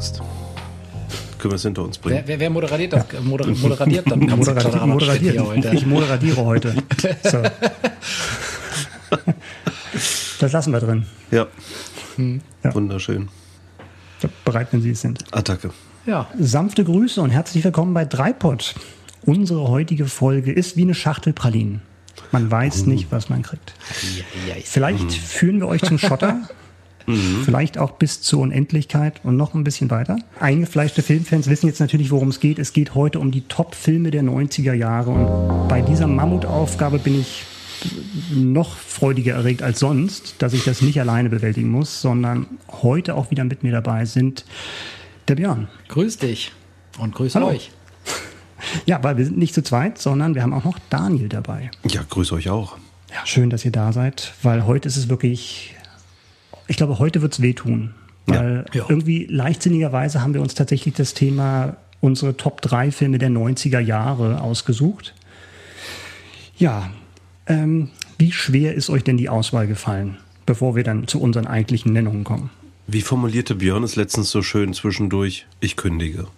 Angst. Können wir es hinter uns bringen? Wer, wer, wer moderiert das? Moder moderatiert dann? Moderatiert, moderatiert. Heute. Ich moderadiere heute. So. Das lassen wir drin. Ja. ja. Wunderschön. Bereit, wenn Sie es sind. Attacke. Ja. Sanfte Grüße und herzlich willkommen bei Dreipod. Unsere heutige Folge ist wie eine Schachtel Pralinen. Man weiß uh. nicht, was man kriegt. Vielleicht mhm. führen wir euch zum Schotter. Mhm. Vielleicht auch bis zur Unendlichkeit und noch ein bisschen weiter. Eingefleischte Filmfans wissen jetzt natürlich, worum es geht. Es geht heute um die Top-Filme der 90er Jahre. Und bei dieser Mammutaufgabe bin ich noch freudiger erregt als sonst, dass ich das nicht alleine bewältigen muss, sondern heute auch wieder mit mir dabei sind der Björn. Grüß dich und grüß Hallo. euch. Ja, weil wir sind nicht zu zweit, sondern wir haben auch noch Daniel dabei. Ja, grüß euch auch. Ja, schön, dass ihr da seid, weil heute ist es wirklich ich glaube, heute wird es wehtun. Weil ja. Ja. irgendwie leichtsinnigerweise haben wir uns tatsächlich das Thema unsere Top 3 Filme der 90er Jahre ausgesucht. Ja, ähm, wie schwer ist euch denn die Auswahl gefallen, bevor wir dann zu unseren eigentlichen Nennungen kommen? Wie formulierte Björn es letztens so schön zwischendurch? Ich kündige.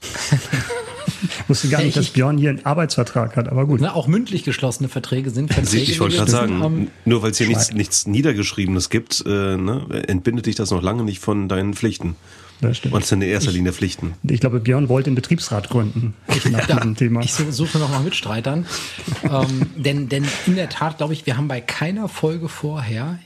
Ich wusste gar nicht, dass Björn hier einen Arbeitsvertrag hat, aber gut. Na, auch mündlich geschlossene Verträge sind Verträge. Ich wollte gerade sagen, nur weil es hier nichts, nichts, Niedergeschriebenes gibt, äh, ne, entbindet dich das noch lange nicht von deinen Pflichten. Das stimmt. Und es sind in erster Linie Pflichten. Ich glaube, Björn wollte einen Betriebsrat gründen. Ich, nach ja, Thema. ich suche noch mal Mitstreitern. ähm, denn, denn in der Tat, glaube ich, wir haben bei keiner Folge vorher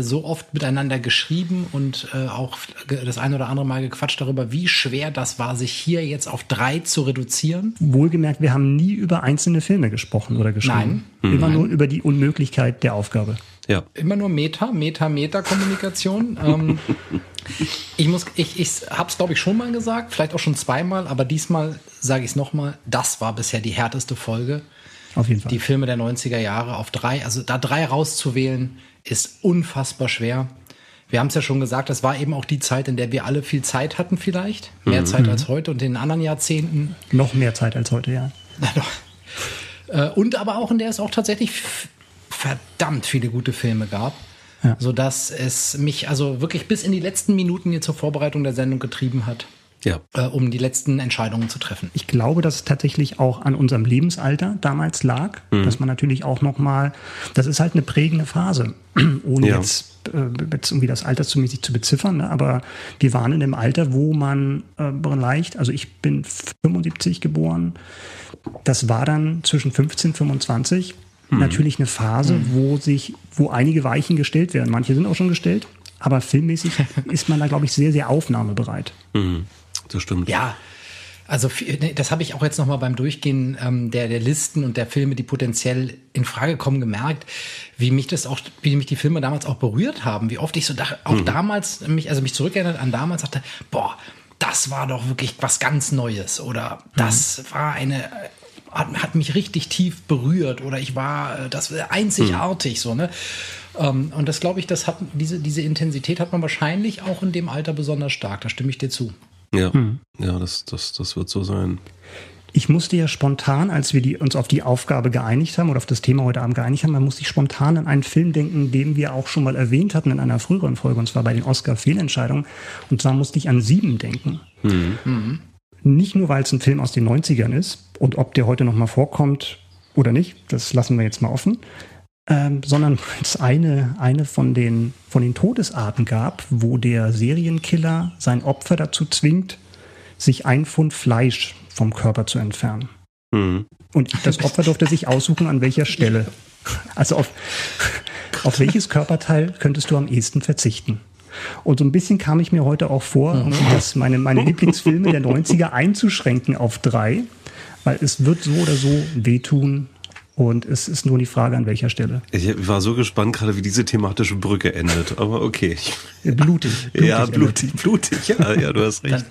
so oft miteinander geschrieben und äh, auch das ein oder andere Mal gequatscht darüber, wie schwer das war, sich hier jetzt auf drei zu reduzieren. Wohlgemerkt, wir haben nie über einzelne Filme gesprochen oder geschrieben. Nein. Immer Nein. nur über die Unmöglichkeit der Aufgabe. Ja. Immer nur Meta, Meta, Meta-Kommunikation. ähm, ich muss, ich, ich habe es glaube ich schon mal gesagt, vielleicht auch schon zweimal, aber diesmal sage ich es nochmal. Das war bisher die härteste Folge. Auf jeden Fall. Die Filme der 90er Jahre auf drei, also da drei rauszuwählen, ist unfassbar schwer. Wir haben es ja schon gesagt, das war eben auch die Zeit, in der wir alle viel Zeit hatten vielleicht. Mehr mhm. Zeit als heute und in den anderen Jahrzehnten. Noch mehr Zeit als heute, ja. Äh, und aber auch in der es auch tatsächlich verdammt viele gute Filme gab. Ja. Sodass es mich also wirklich bis in die letzten Minuten hier zur Vorbereitung der Sendung getrieben hat ja. äh, um die letzten Entscheidungen zu treffen. Ich glaube, dass es tatsächlich auch an unserem Lebensalter damals lag, mhm. dass man natürlich auch noch mal, das ist halt eine prägende Phase, ohne ja. jetzt, äh, jetzt irgendwie das altersmäßig zu beziffern, ne? aber wir waren in dem Alter, wo man äh, leicht, also ich bin 75 geboren, das war dann zwischen 15 und 25 mhm. natürlich eine Phase, mhm. wo sich, wo einige Weichen gestellt werden. Manche sind auch schon gestellt, aber filmmäßig ist man da, glaube ich, sehr, sehr aufnahmebereit. Mhm das stimmt. Ja, also das habe ich auch jetzt nochmal beim Durchgehen ähm, der, der Listen und der Filme, die potenziell in Frage kommen, gemerkt, wie mich das auch, wie mich die Filme damals auch berührt haben, wie oft ich so da, auch mhm. damals mich, also mich zurückerinnert an damals dachte, boah, das war doch wirklich was ganz Neues oder das mhm. war eine hat, hat mich richtig tief berührt oder ich war das war einzigartig mhm. so ne ähm, und das glaube ich, das hat diese diese Intensität hat man wahrscheinlich auch in dem Alter besonders stark. Da stimme ich dir zu. Ja, hm. ja das, das, das wird so sein. Ich musste ja spontan, als wir die, uns auf die Aufgabe geeinigt haben oder auf das Thema heute Abend geeinigt haben, dann musste ich spontan an einen Film denken, den wir auch schon mal erwähnt hatten in einer früheren Folge, und zwar bei den Oscar-Fehlentscheidungen. Und zwar musste ich an Sieben denken. Mhm. Mhm. Nicht nur, weil es ein Film aus den 90ern ist und ob der heute noch mal vorkommt oder nicht, das lassen wir jetzt mal offen, ähm, sondern es eine, eine von den, von den Todesarten gab, wo der Serienkiller sein Opfer dazu zwingt, sich ein Pfund Fleisch vom Körper zu entfernen. Mhm. Und das Opfer durfte sich aussuchen, an welcher Stelle. Also auf, auf welches Körperteil könntest du am ehesten verzichten? Und so ein bisschen kam ich mir heute auch vor, um das meine, meine Lieblingsfilme der 90er einzuschränken auf drei, weil es wird so oder so wehtun, Und es ist nur die Frage, an welcher Stelle. Ich war so gespannt, gerade wie diese thematische Brücke endet. Aber okay. Blutig. blutig ja, blutig, blutig. Ja, ja, du hast recht.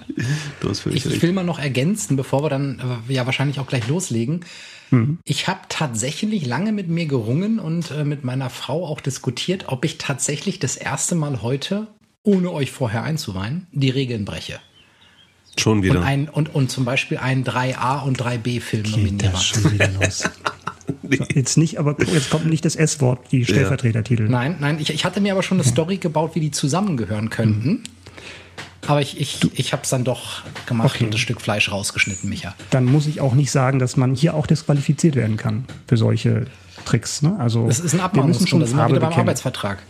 du hast völlig ich, recht. Ich will mal noch ergänzen, bevor wir dann äh, ja wahrscheinlich auch gleich loslegen. Mhm. Ich habe tatsächlich lange mit mir gerungen und äh, mit meiner Frau auch diskutiert, ob ich tatsächlich das erste Mal heute, ohne euch vorher einzuweihen, die Regeln breche. Schon wieder. Und, ein, und, und zum Beispiel einen 3a und 3b-Film nominiere. schon wieder los. nee. jetzt nicht, aber jetzt kommt nicht das S-Wort, die Stellvertretertitel. Nein, nein, ich, ich hatte mir aber schon eine Story gebaut, wie die zusammengehören könnten. Mhm. Aber ich, ich, ich habe es dann doch gemacht okay. und das Stück Fleisch rausgeschnitten, Micha. Dann muss ich auch nicht sagen, dass man hier auch disqualifiziert werden kann für solche Tricks. Ne? Also, das ist ein Abmahnungsgrund, da sind wir wieder beim Arbeitsvertrag.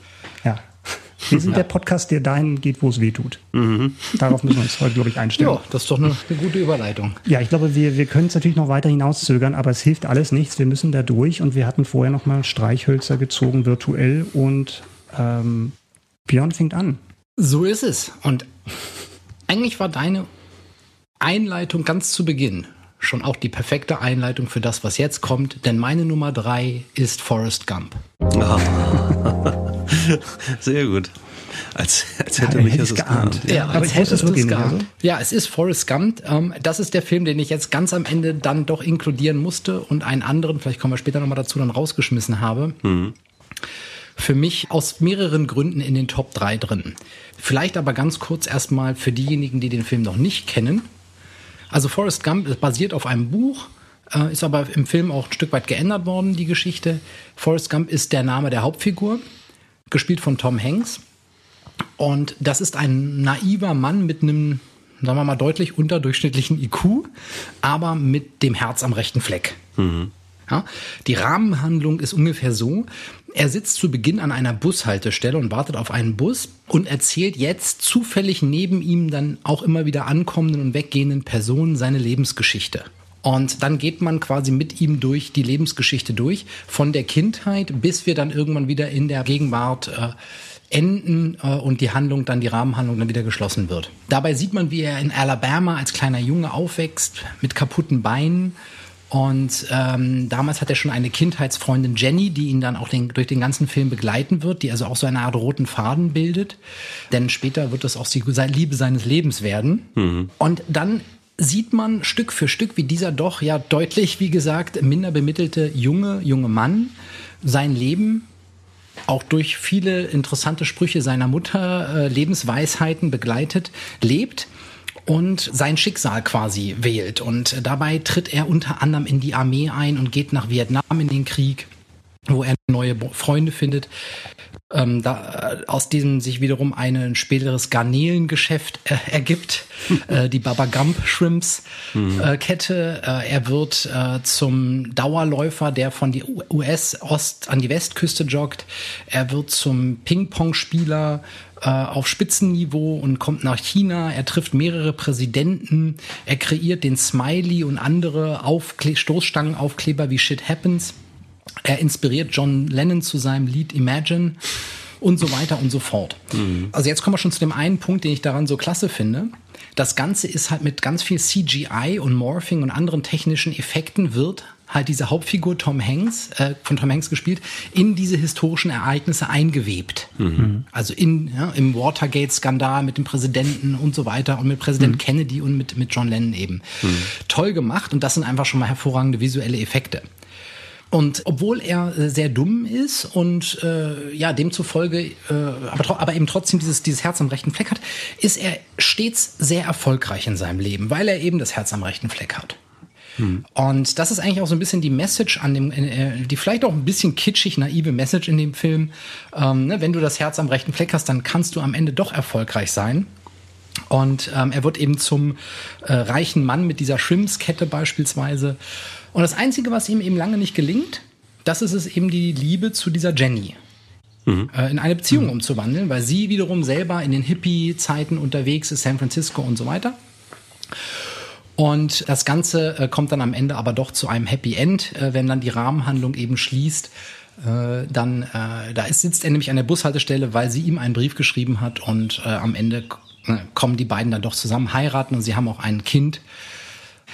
Wir sind ja. der Podcast, der dahin geht, wo es weh tut. Mhm. Darauf müssen wir uns heute, glaube ich, einstellen. Ja, das ist doch eine, eine gute Überleitung. Ja, ich glaube, wir, wir können es natürlich noch weiter hinauszögern, aber es hilft alles nichts. Wir müssen da durch und wir hatten vorher noch mal Streichhölzer gezogen, virtuell und ähm, Björn fängt an. So ist es. Und eigentlich war deine Einleitung ganz zu Beginn schon auch die perfekte Einleitung für das, was jetzt kommt, denn meine Nummer drei ist Forrest Gump. Sehr gut. Als, als hätte ja, mich das geahnt. Ja, ja als hätte es es geahnt. Ja, es ist Forrest Gump. Ähm, das ist der Film, den ich jetzt ganz am Ende dann doch inkludieren musste und einen anderen, vielleicht kommen wir später nochmal dazu, dann rausgeschmissen habe. Mhm. Für mich aus mehreren Gründen in den Top 3 drin. Vielleicht aber ganz kurz erstmal für diejenigen, die den Film noch nicht kennen. Also Forrest Gump basiert auf einem Buch, äh, ist aber im Film auch ein Stück weit geändert worden, die Geschichte. Forrest Gump ist der Name der Hauptfigur, gespielt von Tom Hanks. Und das ist ein naiver Mann mit einem, sagen wir mal, deutlich unterdurchschnittlichen IQ, aber mit dem Herz am rechten Fleck. Mhm. Ja, die Rahmenhandlung ist ungefähr so. Er sitzt zu Beginn an einer Bushaltestelle und wartet auf einen Bus und erzählt jetzt zufällig neben ihm dann auch immer wieder ankommenden und weggehenden Personen seine Lebensgeschichte. Und dann geht man quasi mit ihm durch die Lebensgeschichte durch, von der Kindheit bis wir dann irgendwann wieder in der Gegenwart äh, enden äh, und die Handlung dann, die Rahmenhandlung dann wieder geschlossen wird. Dabei sieht man, wie er in Alabama als kleiner Junge aufwächst, mit kaputten Beinen und ähm, damals hat er schon eine Kindheitsfreundin Jenny, die ihn dann auch den, durch den ganzen Film begleiten wird, die also auch so eine Art roten Faden bildet. Denn später wird das auch die Liebe seines Lebens werden. Mhm. Und dann sieht man Stück für Stück, wie dieser doch ja deutlich, wie gesagt, minder bemittelte junge, junge Mann sein Leben auch durch viele interessante Sprüche seiner Mutter, äh, Lebensweisheiten begleitet, lebt und sein Schicksal quasi wählt. Und dabei tritt er unter anderem in die Armee ein und geht nach Vietnam in den Krieg, wo er neue Freunde findet. Ähm, da, äh, aus diesem sich wiederum ein späteres Garnelengeschäft äh, ergibt, äh, die Baba Gump Shrimps mhm. äh, Kette. Äh, er wird äh, zum Dauerläufer, der von die US Ost an die Westküste joggt. Er wird zum Ping-Pong-Spieler äh, auf Spitzenniveau und kommt nach China. Er trifft mehrere Präsidenten. Er kreiert den Smiley und andere Aufkle Stoßstangenaufkleber wie Shit Happens. Er inspiriert John Lennon zu seinem Lied Imagine und so weiter und so fort. Mhm. Also jetzt kommen wir schon zu dem einen Punkt, den ich daran so klasse finde. Das Ganze ist halt mit ganz viel CGI und Morphing und anderen technischen Effekten wird halt diese Hauptfigur Tom Hanks, äh, von Tom Hanks gespielt, in diese historischen Ereignisse eingewebt. Mhm. Also in, ja, im Watergate-Skandal mit dem Präsidenten und so weiter und mit Präsident mhm. Kennedy und mit, mit John Lennon eben. Mhm. Toll gemacht und das sind einfach schon mal hervorragende visuelle Effekte. Und obwohl er äh, sehr dumm ist und äh, ja demzufolge, äh, aber, aber eben trotzdem dieses, dieses Herz am rechten Fleck hat, ist er stets sehr erfolgreich in seinem Leben, weil er eben das Herz am rechten Fleck hat. Hm. Und das ist eigentlich auch so ein bisschen die Message an dem, äh, die vielleicht auch ein bisschen kitschig naive Message in dem Film. Ähm, ne, wenn du das Herz am rechten Fleck hast, dann kannst du am Ende doch erfolgreich sein. Und ähm, er wird eben zum äh, reichen Mann mit dieser Shrimps-Kette beispielsweise. Und das Einzige, was ihm eben lange nicht gelingt, das ist es eben die Liebe zu dieser Jenny. Mhm. Äh, in eine Beziehung mhm. umzuwandeln, weil sie wiederum selber in den Hippie-Zeiten unterwegs ist, San Francisco und so weiter. Und das Ganze äh, kommt dann am Ende aber doch zu einem Happy End, äh, wenn dann die Rahmenhandlung eben schließt. Äh, dann, da ist, sitzt er nämlich an der Bushaltestelle, weil sie ihm einen Brief geschrieben hat und am Ende kommen die beiden dann doch zusammen, heiraten und sie haben auch ein Kind.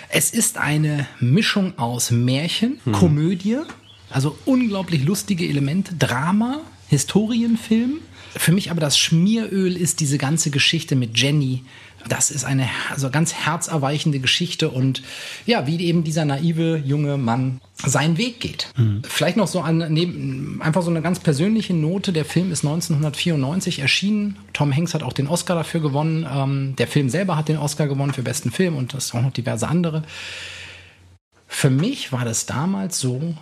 Es ist eine Mischung aus Märchen, hm. Komödie, Also unglaublich lustige Elemente, Drama, Historienfilm. Für mich aber das Schmieröl ist diese ganze Geschichte mit Jenny. Das ist eine also ganz herzerweichende Geschichte und ja, wie eben dieser naive junge Mann seinen Weg geht. Mhm. Vielleicht noch so an, neben, einfach so eine ganz persönliche Note. Der Film ist 1994 erschienen. Tom Hanks hat auch den Oscar dafür gewonnen. Ähm, der Film selber hat den Oscar gewonnen für besten Film und das auch noch diverse andere. Für mich war das damals so,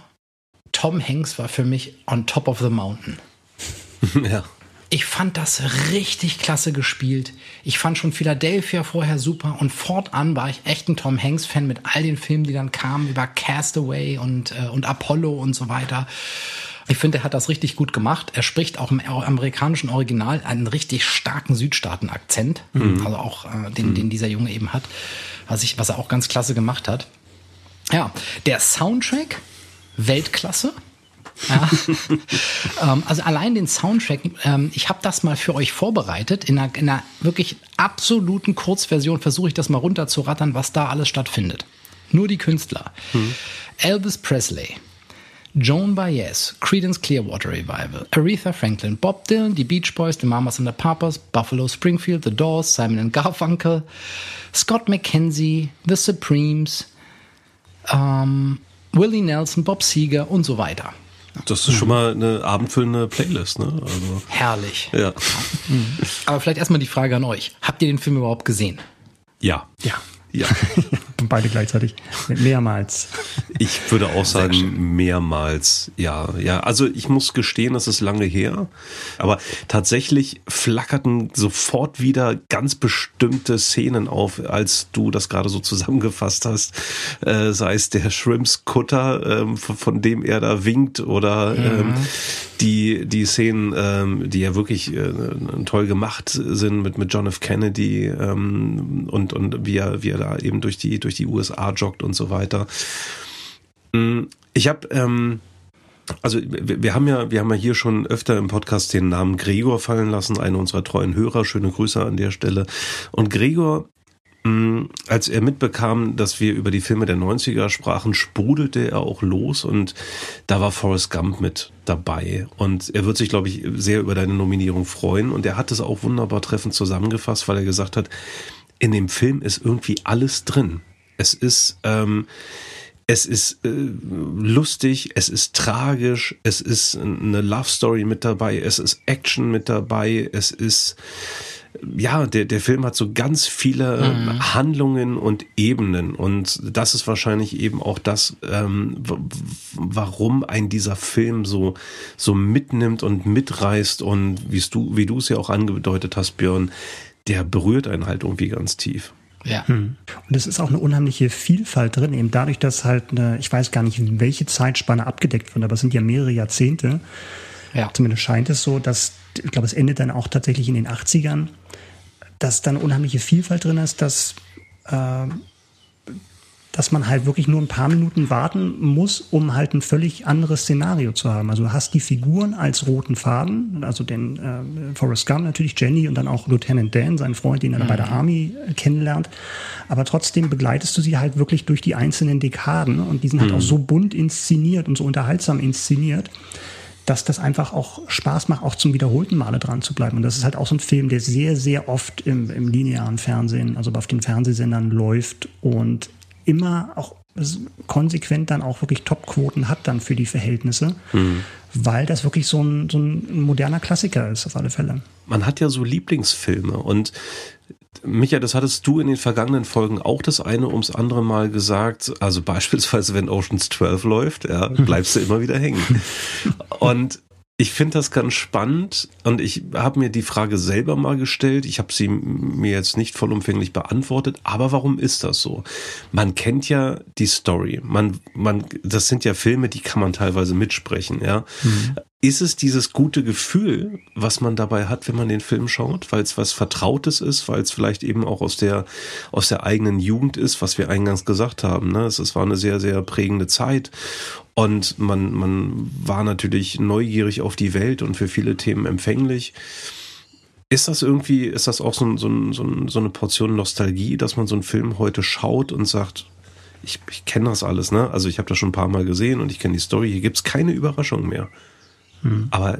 Tom Hanks war für mich on top of the mountain. ja. Ich fand das richtig klasse gespielt. Ich fand schon Philadelphia vorher super und fortan war ich echt ein Tom Hanks-Fan mit all den Filmen, die dann kamen über Castaway und, äh, und Apollo und so weiter. Ich finde, er hat das richtig gut gemacht. Er spricht auch im amerikanischen Original einen richtig starken Südstaaten-Akzent, mhm. also auch äh, den, mhm. den dieser Junge eben hat, was, ich, was er auch ganz klasse gemacht hat. Ja, der Soundtrack, Weltklasse. Ja. ähm, also allein den Soundtrack, ähm, ich habe das mal für euch vorbereitet. In einer, in einer wirklich absoluten Kurzversion versuche ich das mal runterzurattern, was da alles stattfindet. Nur die Künstler. Hm. Elvis Presley, Joan Baez, Credence Clearwater Revival, Aretha Franklin, Bob Dylan, die Beach Boys, The Mamas and the Papas, Buffalo Springfield, The Doors, Simon and Garfunkel, Scott McKenzie, The Supremes, ähm, Willie Nelson, Bob Seger und so weiter. Das ist schon mal eine abendfüllende Playlist, ne? Also, Herrlich. Ja. Aber vielleicht erstmal die Frage an euch. Habt ihr den Film überhaupt gesehen? Ja. Ja. Ja. Beide gleichzeitig. Mehrmals. Ich würde auch sagen, mehrmals. Ja, ja. Also ich muss gestehen, das ist lange her. Aber tatsächlich flackerten sofort wieder ganz bestimmte Szenen auf, als du das gerade so zusammengefasst hast. Äh, sei es der Shrimps-Kutter, ähm, von, von, dem er da winkt, oder mhm. ähm, die, die Szenen, ähm, die ja wirklich äh, toll gemacht sind mit, mit John F. Kennedy ähm, und, und wie er, wie er da eben durch die, durch die USA joggt und so weiter. Mm, ich habe, ähm, also wir, wir, haben ja, wir haben ja hier schon öfter im Podcast den Namen Gregor fallen lassen, einer unserer treuen Hörer. Schöne Grüße an der Stelle. Und Gregor mm, als er mitbekam, dass wir über die Filme der 90er sprachen, sprudelte er auch los und da war Forrest Gump mit dabei. Und er wird sich, glaube ich, sehr über deine Nominierung freuen. Und er hat es auch wunderbar treffend zusammengefasst, weil er gesagt hat, in dem Film ist irgendwie alles drin. Es ist, ähm, es ist äh, lustig, es ist tragisch, es ist eine Love Story mit dabei, es ist Action mit dabei, es ist ja, der, der Film hat so ganz viele mhm. Handlungen und Ebenen und das ist wahrscheinlich eben auch das, ähm, warum ein dieser Film so, so mitnimmt und mitreißt und wie du, wie du es ja auch angedeutet hast, Björn, der berührt einen halt irgendwie ganz tief. Ja. Hm. Und es ist auch eine unheimliche Vielfalt drin, eben dadurch, dass halt eine, ich weiß gar nicht, welche Zeitspanne abgedeckt wird, aber es sind ja mehrere Jahrzehnte. Ja. Zumindest scheint es so, dass, ich glaube, es endet dann auch tatsächlich in den 80ern, dass dann unheimliche Vielfalt drin ist, dass äh, dass man halt wirklich nur ein paar Minuten warten muss, um halt ein völlig anderes Szenario zu haben. Also du hast die Figuren als roten Faden, also den äh, Forrest Gump natürlich, Jenny und dann auch Lieutenant Dan, sein Freund, den er mhm. bei der mhm. Army äh, kennenlernt. Aber trotzdem begleitest du sie halt wirklich durch die einzelnen Dekaden und die sind halt mhm. auch so bunt inszeniert und so unterhaltsam inszeniert dass das einfach auch Spaß macht, auch zum wiederholten Male dran zu bleiben. Und das ist halt auch so ein Film, der sehr, sehr oft im, im linearen Fernsehen, also auf den Fernsehsendern läuft und immer auch konsequent dann auch wirklich Topquoten hat dann für die Verhältnisse, mhm. weil das wirklich so ein, so ein moderner Klassiker ist, auf alle Fälle. Man hat ja so Lieblingsfilme und Micha, das hattest du in den vergangenen Folgen auch das eine ums andere Mal gesagt. Also beispielsweise, wenn Oceans 12 läuft, ja, bleibst du immer wieder hängen. Und ich finde das ganz spannend und ich habe mir die Frage selber mal gestellt. Ich habe sie mir jetzt nicht vollumfänglich beantwortet, aber warum ist das so? Man kennt ja die Story. Man, man, das sind ja Filme, die kann man teilweise mitsprechen, ja. Mhm. Ist es dieses gute Gefühl, was man dabei hat, wenn man den Film schaut, weil es was Vertrautes ist, weil es vielleicht eben auch aus der aus der eigenen Jugend ist, was wir eingangs gesagt haben. Ne? Es, es war eine sehr sehr prägende Zeit und man, man war natürlich neugierig auf die Welt und für viele Themen empfänglich. Ist das irgendwie, ist das auch so, so, so, so eine Portion Nostalgie, dass man so einen Film heute schaut und sagt, ich, ich kenne das alles, ne? Also ich habe das schon ein paar Mal gesehen und ich kenne die Story. Hier gibt's keine Überraschung mehr. Mhm. Aber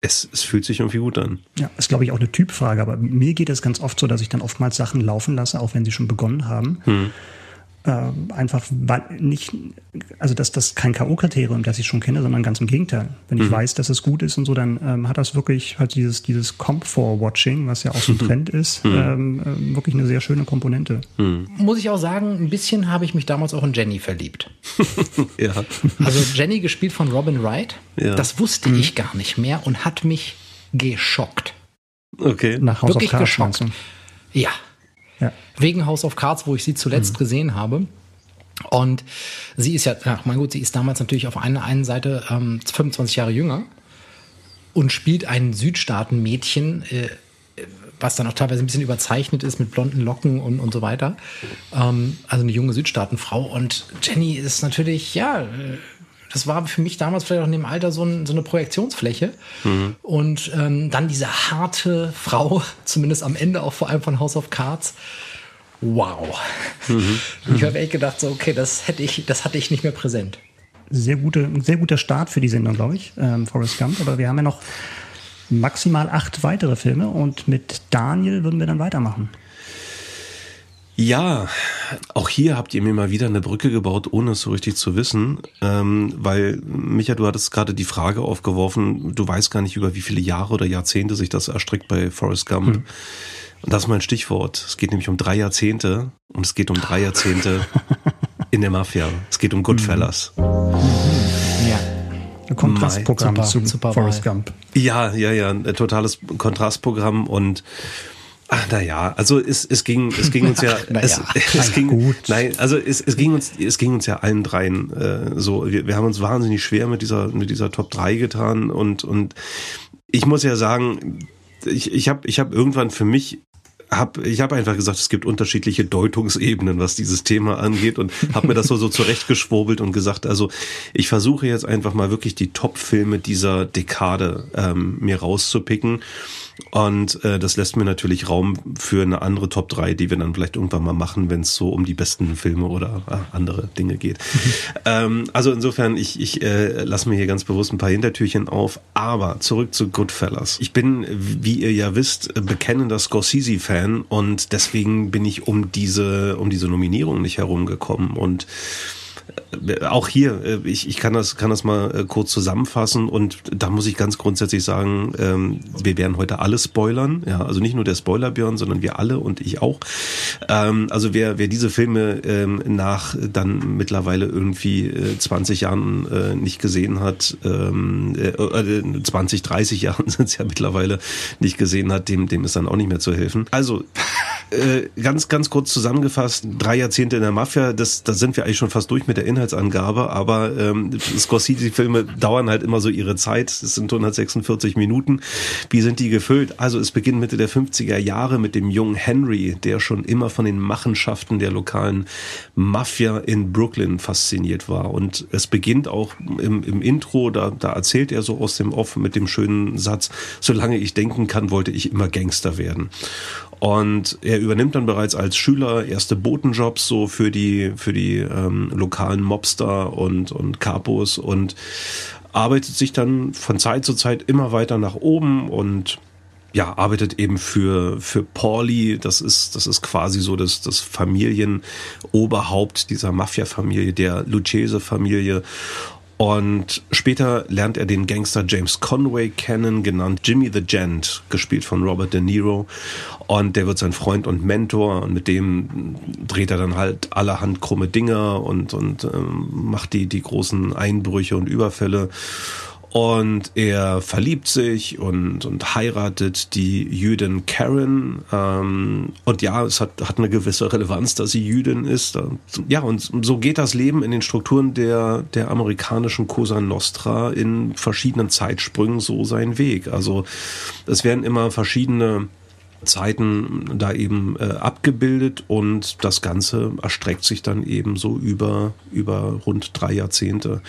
es, es fühlt sich irgendwie gut an. Ja, ist glaube ich auch eine Typfrage, aber mir geht es ganz oft so, dass ich dann oftmals Sachen laufen lasse, auch wenn sie schon begonnen haben. Hm äh, einfach weil nicht, also dass das kein K.O.-Kriterium, das ich schon kenne, sondern ganz im Gegenteil. Wenn ich mhm. weiß, dass es gut ist und so, dann ähm, hat das wirklich halt dieses, dieses Comfort-Watching, was ja auch so ein Trend ist, mhm. ähm, äh, wirklich eine sehr schöne Komponente. Mhm. Muss ich auch sagen, ein bisschen habe ich mich damals auch in Jenny verliebt. ja. Also Jenny gespielt von Robin Wright, ja. das wusste mhm. ich gar nicht mehr und hat mich geschockt. Okay. Nach House Wirklich geschockt. Ja, ja. Wegen House of Cards, wo ich sie zuletzt mhm. gesehen habe. Und sie ist ja, ach mein Gott, sie ist damals natürlich auf einer einen Seite ähm, 25 Jahre jünger und spielt ein Südstaaten-Mädchen, äh, was dann auch teilweise ein bisschen überzeichnet ist mit blonden Locken und, und so weiter. Ähm, also eine junge Südstaatenfrau. Und Jenny ist natürlich, ja, äh, das war für mich damals vielleicht auch in dem Alter so, ein, so eine Projektionsfläche. Mhm. Und ähm, dann diese harte Frau, zumindest am Ende auch vor allem von House of Cards. Wow. Mhm. Ich habe echt gedacht, so, okay, das hätte ich, das hatte ich nicht mehr präsent. Sehr, gute, sehr guter Start für die Sendung, glaube ich, ähm, Forrest Gump. Aber wir haben ja noch maximal acht weitere Filme und mit Daniel würden wir dann weitermachen. Ja, auch hier habt ihr mir mal wieder eine Brücke gebaut, ohne es so richtig zu wissen, ähm, weil Micha, du hattest gerade die Frage aufgeworfen, du weißt gar nicht über wie viele Jahre oder Jahrzehnte sich das erstreckt bei Forrest Gump. Hm. Und das ist mein Stichwort. Es geht nämlich um drei Jahrzehnte und es geht um drei Jahrzehnte in der Mafia. Es geht um Goodfellas. Mhm. Ja. Ein Kontrastprogramm super, zu super Forrest Gump. Ja, ja, ja, ein totales Kontrastprogramm und Ach, na ja, also es, es ging, es ging uns ja, Ach, es, es ging, gut. nein, also es, es ging uns, es ging uns ja allen dreien äh, so. Wir, wir haben uns wahnsinnig schwer mit dieser, mit dieser Top 3 getan und und ich muss ja sagen, ich, ich habe, ich habe irgendwann für mich hab, ich habe einfach gesagt, es gibt unterschiedliche Deutungsebenen, was dieses Thema angeht und habe mir das so, so zurechtgeschwurbelt und gesagt, also ich versuche jetzt einfach mal wirklich die Top-Filme dieser Dekade ähm, mir rauszupicken und äh, das lässt mir natürlich Raum für eine andere Top 3, die wir dann vielleicht irgendwann mal machen, wenn es so um die besten Filme oder äh, andere Dinge geht. Ähm, also insofern, ich, ich äh, lasse mir hier ganz bewusst ein paar Hintertürchen auf. Aber zurück zu Goodfellas. Ich bin, wie ihr ja wisst, bekennender Scorsese-Fan und deswegen bin ich um diese, um diese Nominierung nicht herumgekommen. Und äh, auch hier, äh, ich, ich kann das, kann das mal äh, kurz zusammenfassen und da muss ich ganz grundsätzlich sagen, ähm, wir werden heute alle spoilern, ja, also nicht nur der Spoilerbjörn, sondern wir alle und ich auch. Ähm, also wer, wer diese Filme ähm, nach dann mittlerweile irgendwie 20 Jahren nicht gesehen hat, 20, 30 Jahren sind es ja mittlerweile nicht gesehen hat, dem, dem ist dann auch nicht mehr zu helfen. Also ganz, ganz kurz zusammengefasst, drei Jahrzehnte in der Mafia, das, da sind wir eigentlich schon fast durch mit der Inhaltsangabe, aber ähm, Scorsese-Filme dauern halt immer so ihre Zeit. Es sind 146 Minuten. Wie sind die gefüllt? Also es beginnt Mitte der 50er Jahre mit dem jungen Henry, der schon immer von den Machenschaften der lokalen Mafia in Brooklyn fasziniert war. Und es beginnt auch im, im Intro, da, da erzählt er so aus dem Off mit dem schönen Satz, solange ich denken kann, wollte ich immer Gangster werden. Und er übernimmt dann bereits als Schüler erste Botenjobs so für die, für die ähm, lokalen Mobster und, und Capos und arbeitet sich dann von Zeit zu Zeit immer weiter nach oben und ja, arbeitet eben für, für Pauli. Das ist, das ist quasi so das, das Familienoberhaupt dieser Mafia-Familie, der Lucchese-Familie. Und später lernt er den Gangster James Conway kennen, genannt Jimmy the Gent, gespielt von Robert De Niro. Und der wird sein Freund und Mentor und mit dem dreht er dann halt allerhand krumme Dinger und, und ähm, macht die, die großen Einbrüche und Überfälle. Und er verliebt sich und, und heiratet die Jüdin Karen. Ähm, und ja, es hat, hat eine gewisse Relevanz, dass sie Jüdin ist. Ja, und so geht das Leben in den Strukturen der, der amerikanischen Cosa Nostra in verschiedenen Zeitsprüngen so seinen Weg. Also es werden immer verschiedene Zeiten da eben äh, abgebildet und das Ganze erstreckt sich dann eben so über, über rund drei Jahrzehnte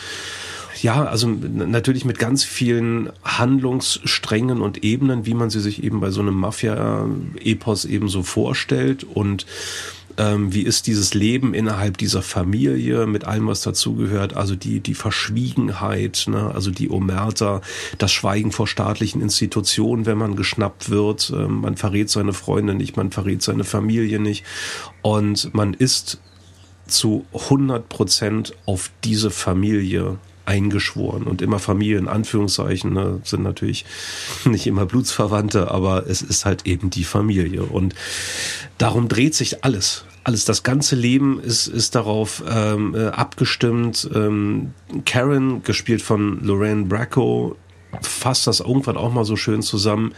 ja, also natürlich mit ganz vielen Handlungssträngen und Ebenen, wie man sie sich eben bei so einem Mafia-Epos eben so vorstellt. Und ähm, wie ist dieses Leben innerhalb dieser Familie mit allem, was dazugehört, also die, die Verschwiegenheit, ne? also die Omerta, das Schweigen vor staatlichen Institutionen, wenn man geschnappt wird, ähm, man verrät seine Freunde nicht, man verrät seine Familie nicht. Und man ist zu 100 Prozent auf diese Familie eingeschworen und immer Familie in Anführungszeichen ne, sind natürlich nicht immer Blutsverwandte, aber es ist halt eben die Familie und darum dreht sich alles. Alles, das ganze Leben ist, ist darauf ähm, äh, abgestimmt. Ähm, Karen, gespielt von Lorraine Bracco, fasst das irgendwann auch mal so schön zusammen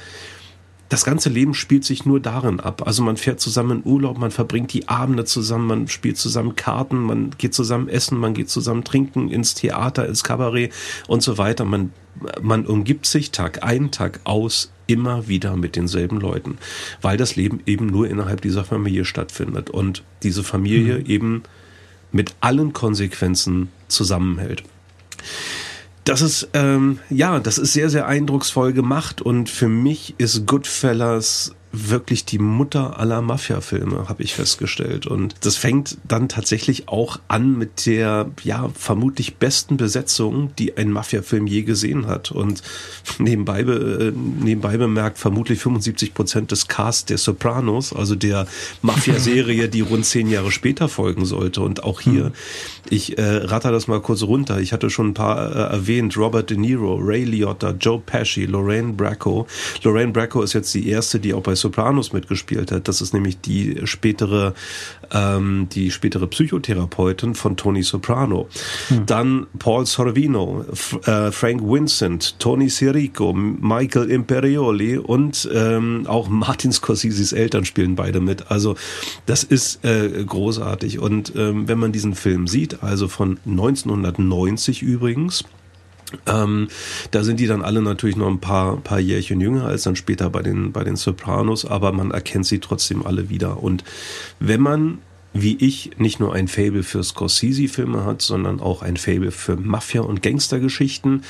das ganze Leben spielt sich nur darin ab. Also man fährt zusammen in Urlaub, man verbringt die Abende zusammen, man spielt zusammen Karten, man geht zusammen essen, man geht zusammen trinken, ins Theater, ins Kabarett und so weiter. Man, man umgibt sich Tag ein, Tag aus immer wieder mit denselben Leuten, weil das Leben eben nur innerhalb dieser Familie stattfindet und diese Familie mhm. eben mit allen Konsequenzen zusammenhält das ist, ähm, ja, das ist sehr, sehr eindrucksvoll gemacht und für mich ist Goodfellas wirklich die Mutter aller Mafia-Filme, habe ich festgestellt. Und das fängt dann tatsächlich auch an mit der, ja, vermutlich besten Besetzung, die ein Mafia-Film je gesehen hat. Und nebenbei, äh, nebenbei bemerkt, vermutlich 75 Prozent des Casts der Sopranos, also der Mafia-Serie, die rund zehn Jahre später folgen sollte. Und auch hier, hm. ich äh, ratter das mal kurz runter. Ich hatte schon ein paar äh, erwähnt. Robert De Niro, Ray Liotta, Joe Pesci, Lorraine Bracco. Lorraine Bracco ist jetzt die erste, die auch bei Sopranos mitgespielt hat. Das ist nämlich die spätere, ähm, die spätere Psychotherapeutin von Tony Soprano. Hm. Dann Paul Sorvino, äh, Frank Vincent, Tony Sirico, Michael Imperioli und ähm, auch Martin Scorseses Eltern spielen beide mit. Also das ist äh, großartig. Und ähm, wenn man diesen Film sieht, also von 1990 übrigens, ähm, da sind die dann alle natürlich noch ein paar, paar Jährchen jünger als dann später bei den, bei den Sopranos, aber man erkennt sie trotzdem alle wieder. Und wenn man, wie ich, nicht nur ein Fable für Scorsese-Filme hat, sondern auch ein Fable für Mafia- und Gangstergeschichten,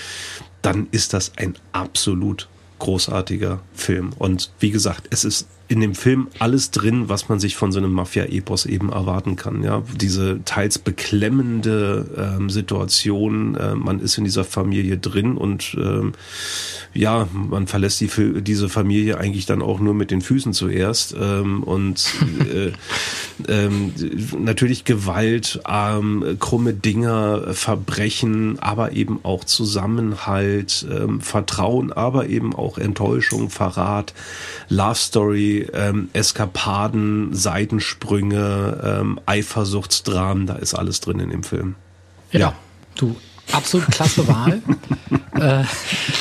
dann ist das ein absolut großartiger Film. Und wie gesagt, es ist in dem Film alles drin, was man sich von so einem Mafia-Epos eben erwarten kann. Ja, diese teils beklemmende ähm, Situation, äh, man ist in dieser Familie drin und ähm, ja, man verlässt die, diese Familie eigentlich dann auch nur mit den Füßen zuerst ähm, und äh, ähm, natürlich Gewalt, ähm, krumme Dinger, Verbrechen, aber eben auch Zusammenhalt, ähm, Vertrauen, aber eben auch Enttäuschung, Verrat, Love Story, ähm, Eskapaden, Seitensprünge, ähm, Eifersuchtsdramen, da ist alles drin in dem Film. Ja, ja. du, absolut klasse Wahl. äh,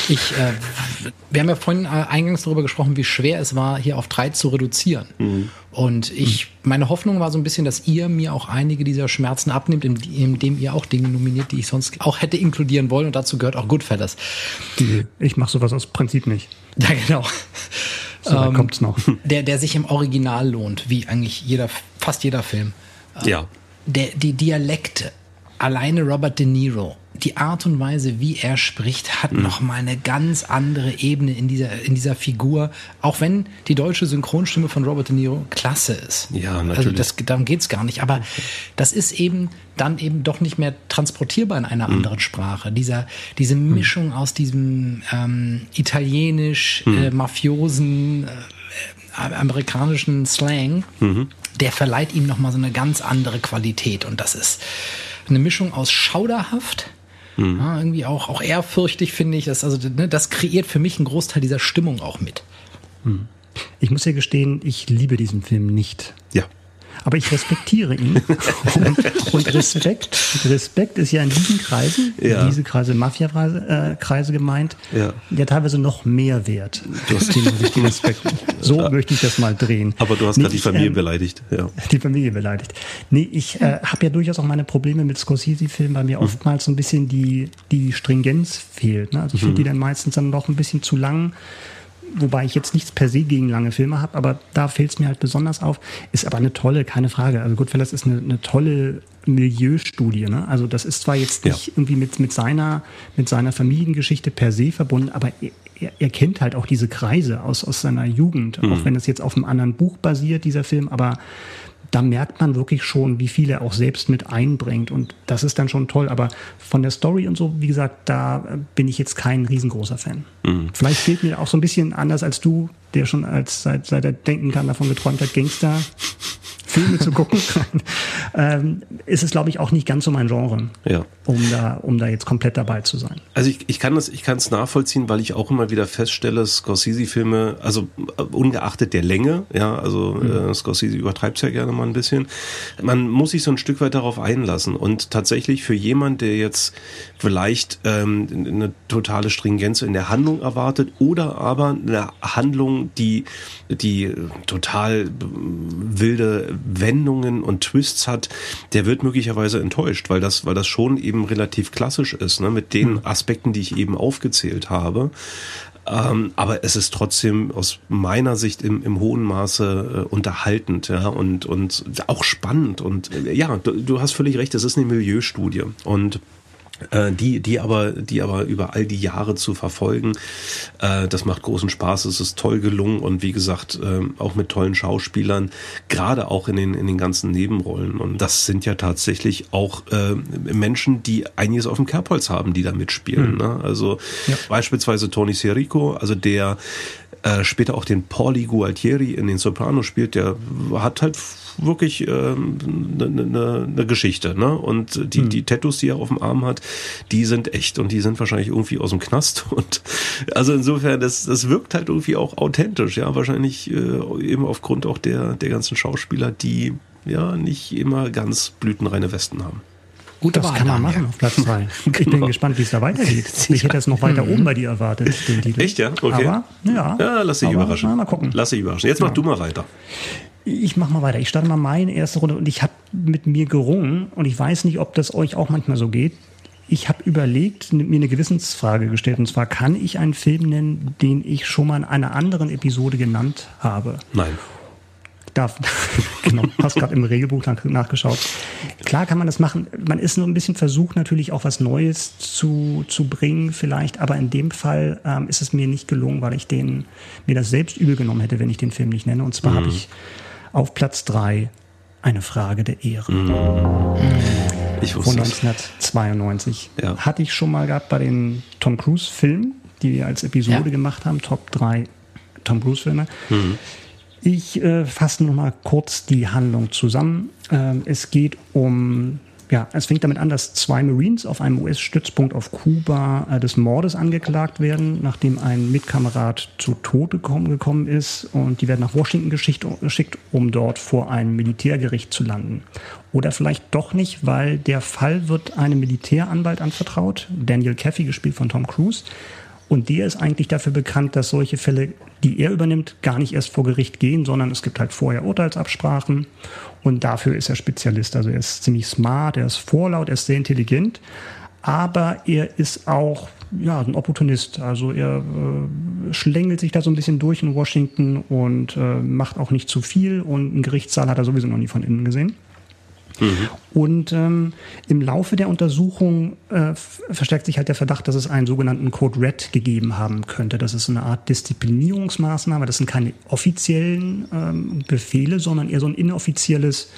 ich, äh, wir haben ja vorhin äh, eingangs darüber gesprochen, wie schwer es war, hier auf drei zu reduzieren. Mhm. Und ich, meine Hoffnung war so ein bisschen, dass ihr mir auch einige dieser Schmerzen abnimmt, indem ihr auch Dinge nominiert, die ich sonst auch hätte inkludieren wollen. Und dazu gehört auch Goodfellas. Ich mache sowas aus Prinzip nicht. Ja, genau. So ähm, kommt's noch. Der, der sich im Original lohnt, wie eigentlich jeder, fast jeder Film. Ja. Der, die Dialekte, alleine Robert De Niro, die Art und Weise, wie er spricht, hat mhm. noch mal eine ganz andere Ebene in dieser, in dieser Figur. Auch wenn die deutsche Synchronstimme von Robert De Niro klasse ist. Ja, also natürlich. Also das, darum geht's gar nicht. Aber das ist eben dann eben doch nicht mehr transportierbar in einer mhm. anderen Sprache. Dieser, diese mhm. Mischung mhm. aus diesem ähm, italienisch, mhm. äh, mafiosen, äh, amerikanischen Slang, mhm. der verleiht ihm noch mal so eine ganz andere Qualität. Und das ist eine Mischung aus schauderhaft, Mhm. Ja, irgendwie auch, auch ehrfürchtig, finde ich. Das, also, ne, das kreiert für mich einen Großteil dieser Stimmung auch mit. Mhm. Ich muss ja gestehen, ich liebe diesen Film nicht. Ja. Aber ich respektiere ihn. und, und, Respekt, Respekt ist ja in diesen Kreisen, ja. diese Kreise, Mafia-Kreise äh, gemeint, ja. ja teilweise noch mehr wert. Du hast den, den Respekt. So ja. möchte ich das mal drehen. Aber du hast nee, gerade die Familie äh, beleidigt. Ja. Die Familie beleidigt. Nee, ich äh, habe ja durchaus auch meine Probleme mit Scorsese-Filmen, weil mir mhm. oftmals so ein bisschen die, die Stringenz fehlt. Ne? Also ich finde mhm. die dann meistens dann noch ein bisschen zu lang wobei ich jetzt nichts per se gegen lange Filme habe, aber da fällt es mir halt besonders auf. Ist aber eine tolle, keine Frage. Also Goodfellas ist eine, eine tolle Milieustudie. Ne? Also das ist zwar jetzt nicht ja. irgendwie mit, mit, seiner, mit seiner Familiengeschichte per se verbunden, aber er, er kennt halt auch diese Kreise aus, aus seiner Jugend, mhm. auch wenn es jetzt auf einem anderen Buch basiert, dieser Film, aber da merkt man wirklich schon, wie viel er auch selbst mit einbringt. Und das ist dann schon toll. Aber von der Story und so, wie gesagt, da bin ich jetzt kein riesengroßer Fan. Mhm. Vielleicht fehlt mir auch so ein bisschen anders als du, der schon als seit, seit er denken kann, davon geträumt hat, Gangster Filme zu gucken, ähm, ist es, glaube ich, auch nicht ganz so mein Genre, ja. um, da, um da jetzt komplett dabei zu sein. Also ich, ich kann das, ich kann es nachvollziehen, weil ich auch immer wieder feststelle, Scorsese-Filme, also äh, ungeachtet der Länge, ja, also mhm. äh, Scorsese übertreibt es ja gerne mal ein bisschen, man muss sich so ein Stück weit darauf einlassen und tatsächlich für jemand, der jetzt vielleicht ähm, eine totale Stringenz in der Handlung erwartet oder aber eine Handlung, die die total wilde Wendungen und Twists hat, der wird möglicherweise enttäuscht, weil das, weil das schon eben relativ klassisch ist, ne, mit den hm. Aspekten, die ich eben aufgezählt habe. Ähm, aber es ist trotzdem aus meiner Sicht im, im hohen Maße äh, unterhaltend ja, und, und auch spannend. Und äh, ja, du, du hast völlig recht, es ist eine Milieustudie. Und die, die aber, die aber über all die Jahre zu verfolgen, äh, das macht großen Spaß. Es ist toll gelungen und wie gesagt äh, auch mit tollen Schauspielern, gerade auch in den in den ganzen Nebenrollen. Und das sind ja tatsächlich auch äh, Menschen, die einiges auf dem Kerbholz haben, die da mitspielen. Mhm. Ne? Also ja. beispielsweise Tony Sirico, also der äh, später auch den Pauli Gualtieri in den Sopranos spielt, der hat halt wirklich eine ähm, ne, ne, ne Geschichte. Ne? Und die, hm. die Tattoos, die er auf dem Arm hat, die sind echt und die sind wahrscheinlich irgendwie aus dem Knast. Und also insofern, das, das wirkt halt irgendwie auch authentisch, ja, wahrscheinlich äh, eben aufgrund auch der, der ganzen Schauspieler, die ja nicht immer ganz blütenreine Westen haben. Gut, das Wahl, kann man machen auf Platz 2. Ich bin genau. gespannt, wie es da weitergeht. Ich hätte es noch weiter mhm. oben bei dir erwartet, den Titel. Echt, ja? Okay. Aber, ja. Ja, lass dich aber, überraschen. Na, mal gucken. Lass dich überraschen. Jetzt mach ja. du mal weiter. Ich mach mal weiter. Ich starte mal meine erste Runde und ich habe mit mir gerungen und ich weiß nicht, ob das euch auch manchmal so geht. Ich habe überlegt, mir eine Gewissensfrage gestellt und zwar kann ich einen Film nennen, den ich schon mal in einer anderen Episode genannt habe? Nein darf, genau, hast gerade im Regelbuch nachgeschaut. Klar kann man das machen. Man ist nur ein bisschen versucht, natürlich auch was Neues zu, zu bringen, vielleicht. Aber in dem Fall ähm, ist es mir nicht gelungen, weil ich den, mir das selbst übel genommen hätte, wenn ich den Film nicht nenne. Und zwar mhm. habe ich auf Platz drei eine Frage der Ehre. Mhm. Ich wusste Von 1992. Ja. Hatte ich schon mal gehabt bei den Tom Cruise-Filmen, die wir als Episode ja. gemacht haben, Top 3 Tom Cruise-Filme. Mhm. Ich äh, fasse noch mal kurz die Handlung zusammen. Ähm, es geht um, ja, es fängt damit an, dass zwei Marines auf einem US-Stützpunkt auf Kuba äh, des Mordes angeklagt werden, nachdem ein Mitkamerad zu Tode gekommen, gekommen ist und die werden nach Washington geschickt, um dort vor einem Militärgericht zu landen. Oder vielleicht doch nicht, weil der Fall wird einem Militäranwalt anvertraut, Daniel Caffey, gespielt von Tom Cruise. Und der ist eigentlich dafür bekannt, dass solche Fälle, die er übernimmt, gar nicht erst vor Gericht gehen, sondern es gibt halt vorher Urteilsabsprachen. Und dafür ist er Spezialist. Also er ist ziemlich smart, er ist vorlaut, er ist sehr intelligent. Aber er ist auch ja, ein Opportunist. Also er äh, schlängelt sich da so ein bisschen durch in Washington und äh, macht auch nicht zu viel. Und einen Gerichtssaal hat er sowieso noch nie von innen gesehen. Mhm. Und ähm, im Laufe der Untersuchung äh, verstärkt sich halt der Verdacht, dass es einen sogenannten Code Red gegeben haben könnte. Das ist eine Art Disziplinierungsmaßnahme. Das sind keine offiziellen ähm, Befehle, sondern eher so ein inoffizielles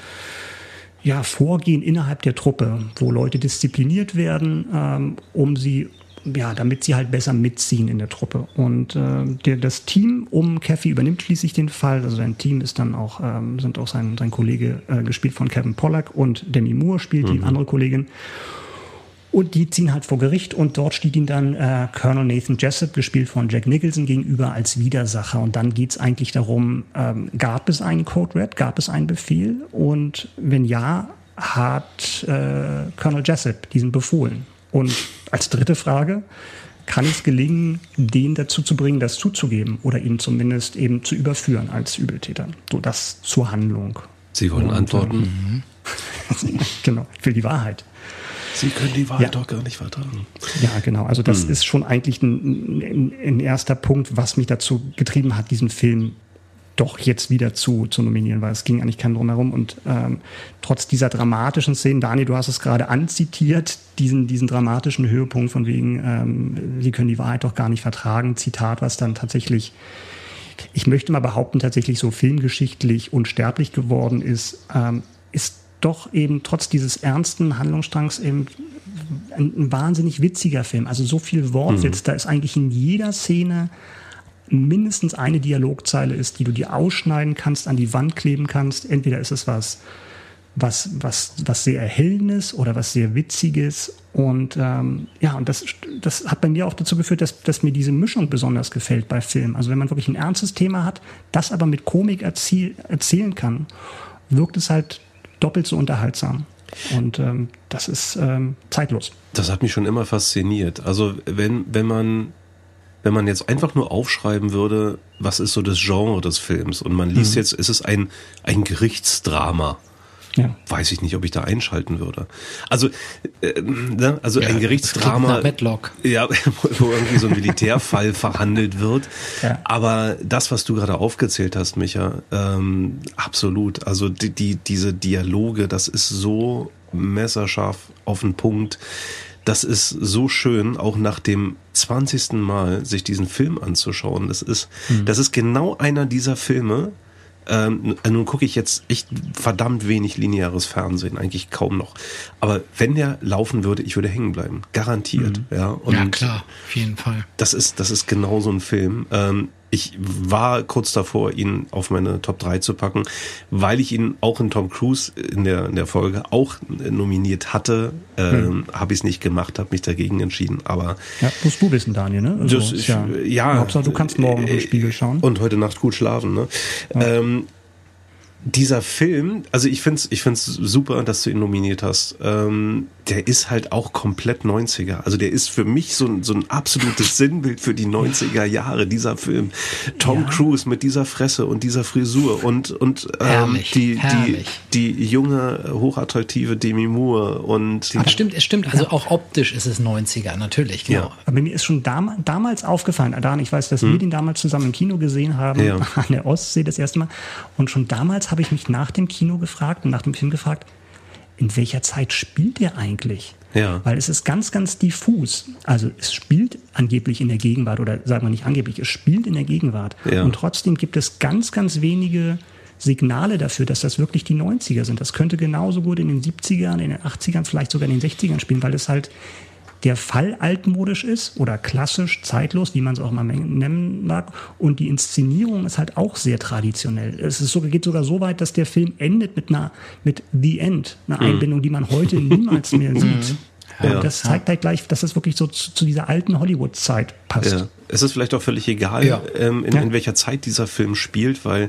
ja, Vorgehen innerhalb der Truppe, wo Leute diszipliniert werden, ähm, um sie ja, damit sie halt besser mitziehen in der Truppe. Und äh, der, das Team um Kathy übernimmt schließlich den Fall. Also sein Team ist dann auch, ähm, sind auch sein, sein Kollege äh, gespielt von Kevin Pollack und Demi Moore spielt mhm. die andere Kollegin. Und die ziehen halt vor Gericht und dort steht ihnen dann äh, Colonel Nathan Jessup, gespielt von Jack Nicholson, gegenüber als Widersacher. Und dann geht's eigentlich darum, ähm, gab es einen Code Red, gab es einen Befehl? Und wenn ja, hat äh, Colonel Jessup diesen befohlen. Und als dritte Frage, kann es gelingen, den dazu zu bringen, das zuzugeben oder ihn zumindest eben zu überführen als Übeltäter? So das zur Handlung. Sie wollen Und, antworten. Mhm. genau, ich will die Wahrheit. Sie können die Wahrheit ja. doch gar nicht vertragen. Ja, genau. Also das hm. ist schon eigentlich ein, ein, ein, erster Punkt, was mich dazu getrieben hat, diesen Film doch jetzt wieder zu, zu nominieren, weil es ging eigentlich kein drumherum. Und ähm, trotz dieser dramatischen Szenen, Dani, du hast es gerade anzitiert, diesen, diesen dramatischen Höhepunkt von wegen, ähm, sie können die Wahrheit doch gar nicht vertragen, Zitat, was dann tatsächlich ich möchte mal behaupten, tatsächlich so filmgeschichtlich unsterblich geworden ist, ähm, ist doch eben trotz dieses ernsten Handlungsstrangs eben ein, ein wahnsinnig witziger Film. Also so viel Wortwitz, mhm. da ist eigentlich in jeder Szene mindestens eine Dialogzeile ist, die du dir ausschneiden kannst, an die Wand kleben kannst. Entweder ist es was, was, was, was sehr Erhellendes oder was sehr Witziges. Und ähm, ja, und das, das hat bei mir auch dazu geführt, dass, dass mir diese Mischung besonders gefällt bei Filmen. Also wenn man wirklich ein ernstes Thema hat, das aber mit Komik erziel, erzählen kann, wirkt es halt doppelt so unterhaltsam. Und ähm, das ist ähm, zeitlos. Das hat mich schon immer fasziniert. Also wenn, wenn man wenn man jetzt einfach nur aufschreiben würde, was ist so das Genre des Films und man liest mhm. jetzt, ist es ein, ein Gerichtsdrama. Ja. Weiß ich nicht, ob ich da einschalten würde. Also, äh, ne? also ja, ein Gerichtsdrama. Ja, wo irgendwie so ein Militärfall verhandelt wird. Ja. Aber das, was du gerade aufgezählt hast, Micha, ähm, absolut. Also die, die, diese Dialoge, das ist so messerscharf auf den Punkt. Das ist so schön, auch nach dem 20. Mal sich diesen Film anzuschauen. Das ist, mhm. das ist genau einer dieser Filme, ähm, nun gucke ich jetzt echt verdammt wenig lineares Fernsehen, eigentlich kaum noch. Aber wenn der laufen würde, ich würde hängen bleiben, garantiert. Mhm. Ja, ja, klar, auf jeden Fall. Das ist, das ist genau so ein Film. Ähm, ich war kurz davor, ihn auf meine Top 3 zu packen, weil ich ihn auch in Tom Cruise in der, in der Folge auch nominiert hatte. Ähm, hm. Habe ich es nicht gemacht, habe mich dagegen entschieden. Aber ja, musst du wissen, Daniel, ne? Also, das, ja, ja Hauptsache, du kannst morgen äh, im Spiegel schauen. Und heute Nacht gut schlafen. Ne? Ja. Ähm, dieser Film, also ich finde es ich find's super, dass du ihn nominiert hast. Ähm, der ist halt auch komplett 90er. Also der ist für mich so, ein so ein absolutes Sinnbild für die 90er Jahre, dieser Film. Tom ja. Cruise mit dieser Fresse und dieser Frisur und, und ähm, herrlich, die, herrlich. die, die junge, hochattraktive Demi Moore und. Ach, stimmt, es stimmt. Also auch optisch ist es 90er, natürlich, genau. Ja. Aber mir ist schon dam damals aufgefallen, Adan, ich weiß, dass hm. wir den damals zusammen im Kino gesehen haben, ja. an der Ostsee das erste Mal. Und schon damals habe ich mich nach dem Kino gefragt und nach dem Film gefragt, in welcher Zeit spielt er eigentlich? Ja. Weil es ist ganz, ganz diffus. Also es spielt angeblich in der Gegenwart oder sagen wir nicht angeblich, es spielt in der Gegenwart. Ja. Und trotzdem gibt es ganz, ganz wenige Signale dafür, dass das wirklich die 90er sind. Das könnte genauso gut in den 70ern, in den 80ern, vielleicht sogar in den 60ern spielen, weil es halt der Fall altmodisch ist oder klassisch, zeitlos, wie man es auch mal nennen mag. Und die Inszenierung ist halt auch sehr traditionell. Es ist so, geht sogar so weit, dass der Film endet mit einer, mit The End, einer mhm. Einbindung, die man heute niemals mehr sieht. Ja. Und das zeigt halt gleich, dass es wirklich so zu, zu dieser alten Hollywood-Zeit passt. Ja. Es ist vielleicht auch völlig egal, ja. ähm, in, ja. in, welcher Zeit dieser Film spielt, weil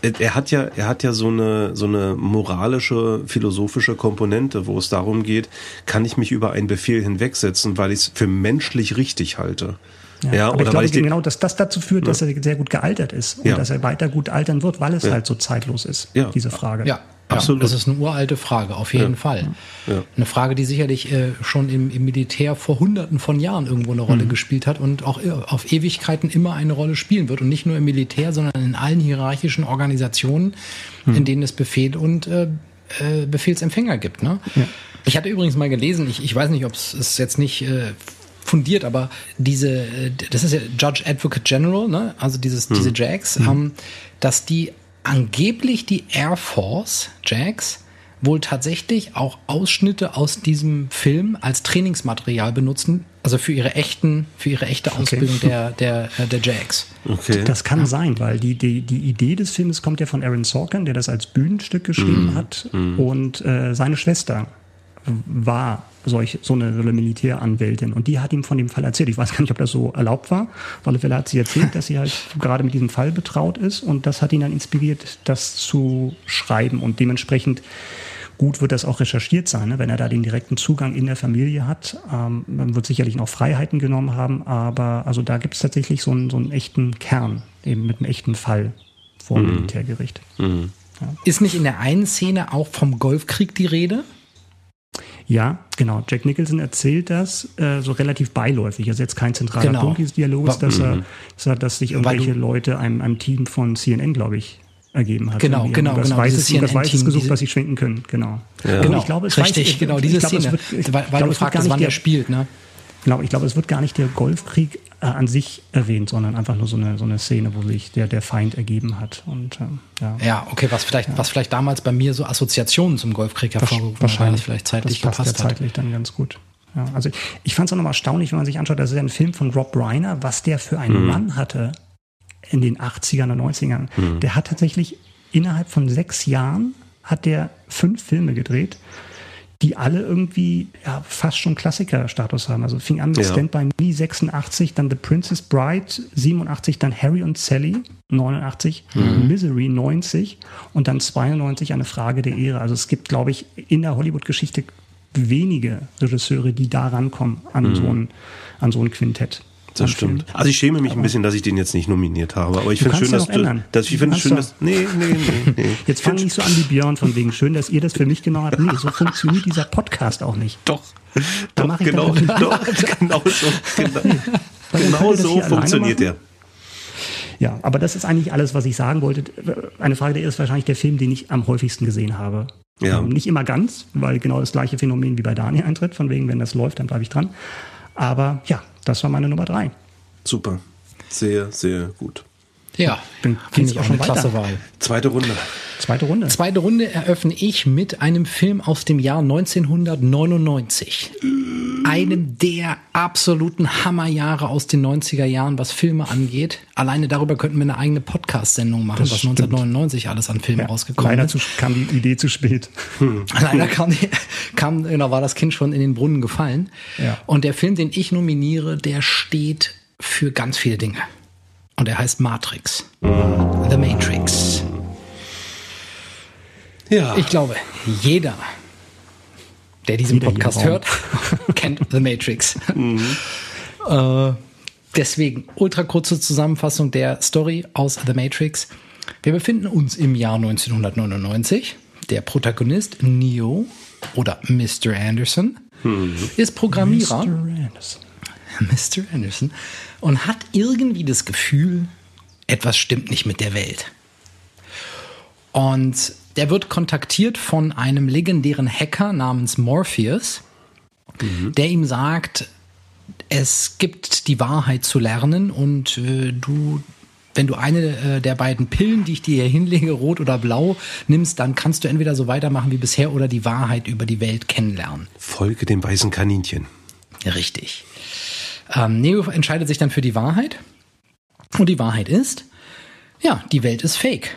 er hat ja, er hat ja so eine, so eine moralische, philosophische Komponente, wo es darum geht, kann ich mich über einen Befehl hinwegsetzen, weil ich es für menschlich richtig halte. Ja, ja, aber ich glaube genau, dass das dazu führt, dass er sehr gut gealtert ist und ja. dass er weiter gut altern wird, weil es ja. halt so zeitlos ist, diese Frage. Ja, Absolut. das ist eine uralte Frage, auf jeden Fall. Eine Frage, die sicherlich äh, schon im, im, Militär vor hunderten von Jahren irgendwo eine Rolle mhm. gespielt hat und auch äh, auf Ewigkeiten immer eine Rolle spielen wird. Und nicht nur im Militär, sondern in allen hierarchischen Organisationen, mhm. in denen es Befehl und äh, äh Befehlsempfänger gibt. Ne? Ich hatte übrigens mal gelesen, ich, ich weiß nicht, ob es jetzt nicht äh, fundiert, aber diese, das ist ja Judge Advocate General, ne? also dieses, hm. diese Jags, hm. ähm, dass die angeblich die Air Force Jags wohl tatsächlich auch Ausschnitte aus diesem Film als Trainingsmaterial benutzen, also für ihre echten, für ihre echte Ausbildung okay. der, der, äh, der Jags. Okay. Das kann ja. sein, weil die, die, die Idee des Films kommt ja von Aaron Sorkin, der das als Bühnenstück geschrieben mm. hat, mm. und äh, seine Schwester war solch, so eine, so eine Militäranwältin. Und die hat ihm von dem Fall erzählt. Ich weiß gar nicht, ob das so erlaubt war. Auf alle Fälle hat sie erzählt, dass sie halt gerade mit diesem Fall betraut ist. Und das hat ihn dann inspiriert, das zu schreiben. Und dementsprechend gut wird das auch recherchiert sein, ne? wenn er da den direkten Zugang in der Familie hat. Ähm, man wird sicherlich noch Freiheiten genommen haben, aber also da gibt es tatsächlich so einen, so einen echten Kern, eben mit einem echten Fall vor dem mhm. Militärgericht. Mhm. Ja. Ist nicht in der einen Szene auch vom Golfkrieg die Rede? Ja, genau. Jack Nicholson erzählt das äh, so relativ beiläufig. Also jetzt kein zentraler genau. Punkt dieses Dialogs, dass er, mhm. dass, er, dass sich irgendwelche Leute einem, einem Team von CNN, glaube ich, ergeben hat. Genau, genau, das genau. Weißes, das Weißes gesucht, was sie schwenken können. Genau. Ja. Genau, ich glaube, es richtig, weiß, genau, diese glaub, Szene, wird, weil, weil glaub, du fragst, wann der spielt, ne? Genau, ich glaube, es wird gar nicht der Golfkrieg äh, an sich erwähnt, sondern einfach nur so eine, so eine Szene, wo sich der, der Feind ergeben hat. Und, ähm, ja. ja, okay, was vielleicht, ja. was vielleicht damals bei mir so Assoziationen zum Golfkrieg hervorgerufen wahrscheinlich vielleicht zeitlich das passt gepasst ja zeitlich dann ganz gut. Ja, also ich fand es auch nochmal erstaunlich, wenn man sich anschaut, das ist ja ein Film von Rob Reiner, was der für einen mhm. Mann hatte in den 80ern und 90ern. Mhm. Der hat tatsächlich innerhalb von sechs Jahren hat der fünf Filme gedreht die alle irgendwie ja, fast schon Klassiker-Status haben. Also fing an mit ja. Stand By Me 86, dann The Princess Bride 87, dann Harry und Sally 89, mhm. Misery 90 und dann 92 eine Frage der Ehre. Also es gibt, glaube ich, in der Hollywood-Geschichte wenige Regisseure, die da rankommen an, mhm. so ein, an so ein Quintett. Das stimmt. Also ich schäme mich ein bisschen, dass ich den jetzt nicht nominiert habe, aber ich finde schön, dass du, dass ich finde schön, dass nee, nee, nee, nee. Jetzt fang nicht so an wie Björn von wegen schön, dass ihr das für mich genau habt. Nee, so funktioniert dieser Podcast auch nicht. Doch. Da doch, genau, doch, genau so, genau, genau so funktioniert der. Ja, aber das ist eigentlich alles, was ich sagen wollte. Eine Frage der ist wahrscheinlich der Film, den ich am häufigsten gesehen habe. Ja. Ähm, nicht immer ganz, weil genau das gleiche Phänomen wie bei Daniel eintritt, von wegen, wenn das läuft, dann bleibe ich dran. Aber ja, das war meine Nummer drei. Super. Sehr, sehr gut. Ja, finde ich auch eine klasse Wahl. Zweite Runde. Zweite Runde. Zweite Runde eröffne ich mit einem Film aus dem Jahr 1999. Einem der absoluten Hammerjahre aus den 90er Jahren, was Filme angeht. Alleine darüber könnten wir eine eigene Podcast-Sendung machen, das was stimmt. 1999 alles an Filmen ja, rausgekommen leider ist. Leider kam die Idee zu spät. Hm. Leider kam, die, kam, genau, war das Kind schon in den Brunnen gefallen. Ja. Und der Film, den ich nominiere, der steht für ganz viele Dinge. Und er heißt Matrix. The Matrix. Ja. Ich glaube, jeder, der diesen jeder Podcast hört, kennt The Matrix. Mhm. Äh, deswegen ultra kurze Zusammenfassung der Story aus The Matrix. Wir befinden uns im Jahr 1999. Der Protagonist Neo oder Mr. Anderson mhm. ist Programmierer. Mr. Anderson. Mr. Anderson und hat irgendwie das Gefühl, etwas stimmt nicht mit der Welt. Und der wird kontaktiert von einem legendären Hacker namens Morpheus, mhm. der ihm sagt, es gibt die Wahrheit zu lernen und äh, du, wenn du eine äh, der beiden Pillen, die ich dir hier hinlege, rot oder blau, nimmst, dann kannst du entweder so weitermachen wie bisher oder die Wahrheit über die Welt kennenlernen. Folge dem weißen Kaninchen. Richtig. Ähm, Neo entscheidet sich dann für die Wahrheit. Und die Wahrheit ist, ja, die Welt ist fake.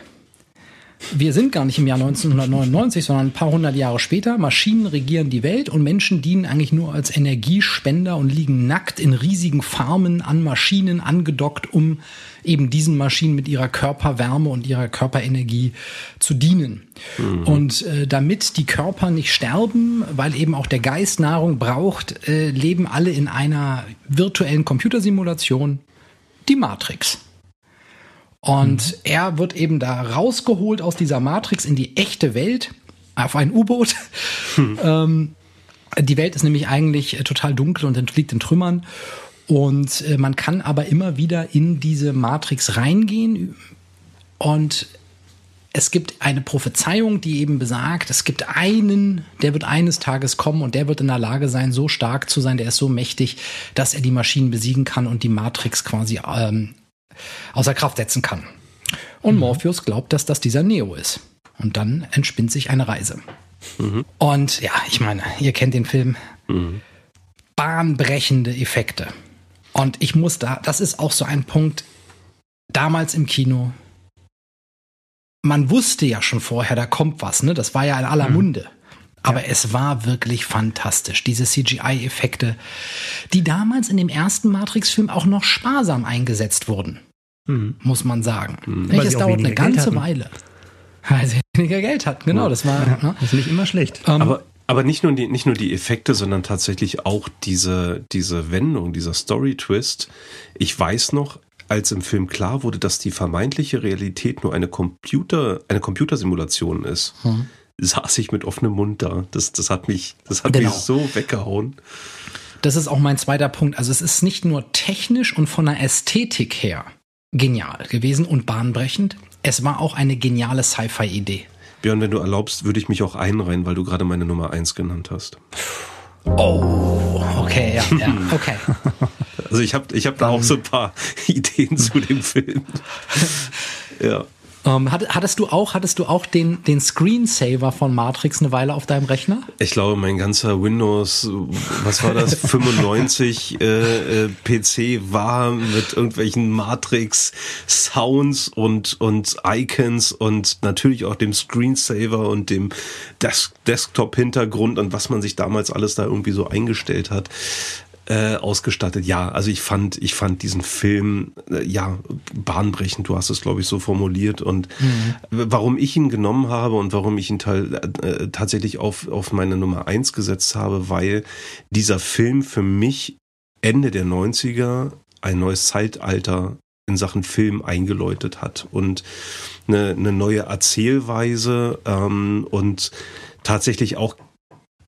Wir sind gar nicht im Jahr 1999, sondern ein paar hundert Jahre später. Maschinen regieren die Welt und Menschen dienen eigentlich nur als Energiespender und liegen nackt in riesigen Farmen an Maschinen angedockt, um eben diesen Maschinen mit ihrer Körperwärme und ihrer Körperenergie zu dienen. Mhm. Und äh, damit die Körper nicht sterben, weil eben auch der Geist Nahrung braucht, äh, leben alle in einer virtuellen Computersimulation, die Matrix. Und mhm. er wird eben da rausgeholt aus dieser Matrix in die echte Welt, auf ein U-Boot. Mhm. Ähm, die Welt ist nämlich eigentlich äh, total dunkel und liegt in Trümmern. Und äh, man kann aber immer wieder in diese Matrix reingehen. Und es gibt eine Prophezeiung, die eben besagt, es gibt einen, der wird eines Tages kommen und der wird in der Lage sein, so stark zu sein, der ist so mächtig, dass er die Maschinen besiegen kann und die Matrix quasi ähm, außer Kraft setzen kann. Und mhm. Morpheus glaubt, dass das dieser Neo ist. Und dann entspinnt sich eine Reise. Mhm. Und ja, ich meine, ihr kennt den Film. Mhm. Bahnbrechende Effekte. Und ich muss da, das ist auch so ein Punkt, damals im Kino, man wusste ja schon vorher, da kommt was, ne? Das war ja in aller mhm. Munde. Aber ja. es war wirklich fantastisch. Diese CGI-Effekte, die damals in dem ersten Matrix-Film auch noch sparsam eingesetzt wurden, mhm. muss man sagen. Mhm. Es dauert eine ganze Weile. Weil sie weniger Geld hatten, genau. Ja. Das war ja, ne? das ist nicht immer schlecht. Um, ähm, aber aber nicht nur die, nicht nur die Effekte, sondern tatsächlich auch diese, diese Wendung, dieser Story-Twist. Ich weiß noch, als im Film klar wurde, dass die vermeintliche Realität nur eine Computer, eine Computersimulation ist. Hm saß ich mit offenem Mund da. Das, das hat mich, das hat genau. mich so weggehauen. Das ist auch mein zweiter Punkt. Also es ist nicht nur technisch und von der Ästhetik her genial gewesen und bahnbrechend. Es war auch eine geniale Sci-Fi-Idee. Björn, wenn du erlaubst, würde ich mich auch einreihen, weil du gerade meine Nummer eins genannt hast. Oh, okay, ja, ja, okay. Also ich habe ich hab da auch so ein paar Ideen zu dem Film. ja. Ähm, hattest du auch, hattest du auch den, den Screensaver von Matrix eine Weile auf deinem Rechner? Ich glaube, mein ganzer Windows, was war das, 95 äh, äh, PC war mit irgendwelchen Matrix Sounds und, und Icons und natürlich auch dem Screensaver und dem Des Desktop-Hintergrund und was man sich damals alles da irgendwie so eingestellt hat äh, ausgestattet. Ja, also ich fand, ich fand diesen Film äh, ja bahnbrechend. Du hast es, glaube ich, so formuliert. Und mhm. warum ich ihn genommen habe und warum ich ihn äh, tatsächlich auf auf meine Nummer eins gesetzt habe, weil dieser Film für mich Ende der 90er ein neues Zeitalter in Sachen Film eingeläutet hat und eine, eine neue Erzählweise ähm, und tatsächlich auch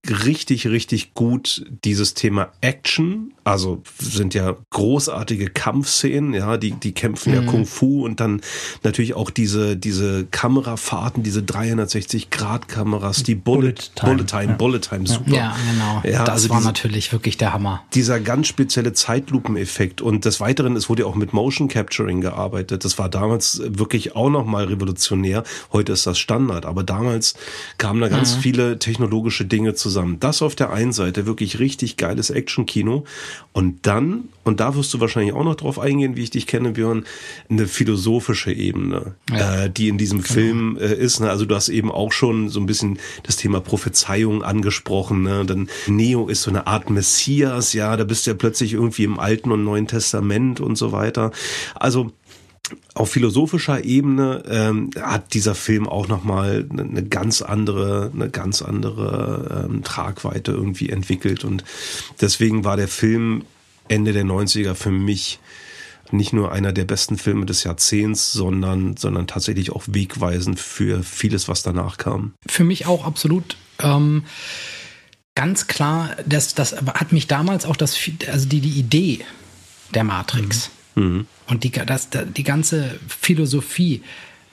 richtig, richtig gut dieses Thema Action. Also sind ja großartige Kampfszenen, ja, die, die kämpfen mhm. ja Kung Fu und dann natürlich auch diese, diese Kamerafahrten, diese 360-Grad-Kameras, die Bullet, Bullet Time, Bullet Time, ja. Bullet Time super. Ja, genau. Ja, das also war diese, natürlich wirklich der Hammer. Dieser ganz spezielle Zeitlupeneffekt und des Weiteren, es wurde ja auch mit Motion Capturing gearbeitet. Das war damals wirklich auch nochmal revolutionär. Heute ist das Standard, aber damals kamen da ganz mhm. viele technologische Dinge zusammen zusammen. Das auf der einen Seite wirklich richtig geiles Action-Kino und dann, und da wirst du wahrscheinlich auch noch drauf eingehen, wie ich dich kenne, Björn, eine philosophische Ebene, ja. äh, die in diesem genau. Film äh, ist. Ne? Also du hast eben auch schon so ein bisschen das Thema Prophezeiung angesprochen. Ne? Dann Neo ist so eine Art Messias, ja, da bist du ja plötzlich irgendwie im Alten und Neuen Testament und so weiter. Also auf philosophischer Ebene ähm, hat dieser Film auch nochmal eine, eine ganz andere, eine ganz andere ähm, Tragweite irgendwie entwickelt. Und deswegen war der Film Ende der 90er für mich nicht nur einer der besten Filme des Jahrzehnts, sondern, sondern tatsächlich auch wegweisend für vieles, was danach kam. Für mich auch absolut. Ähm, ganz klar, das, das hat mich damals auch das, also die, die Idee der Matrix. Mhm Mhm. Und die, das, die ganze Philosophie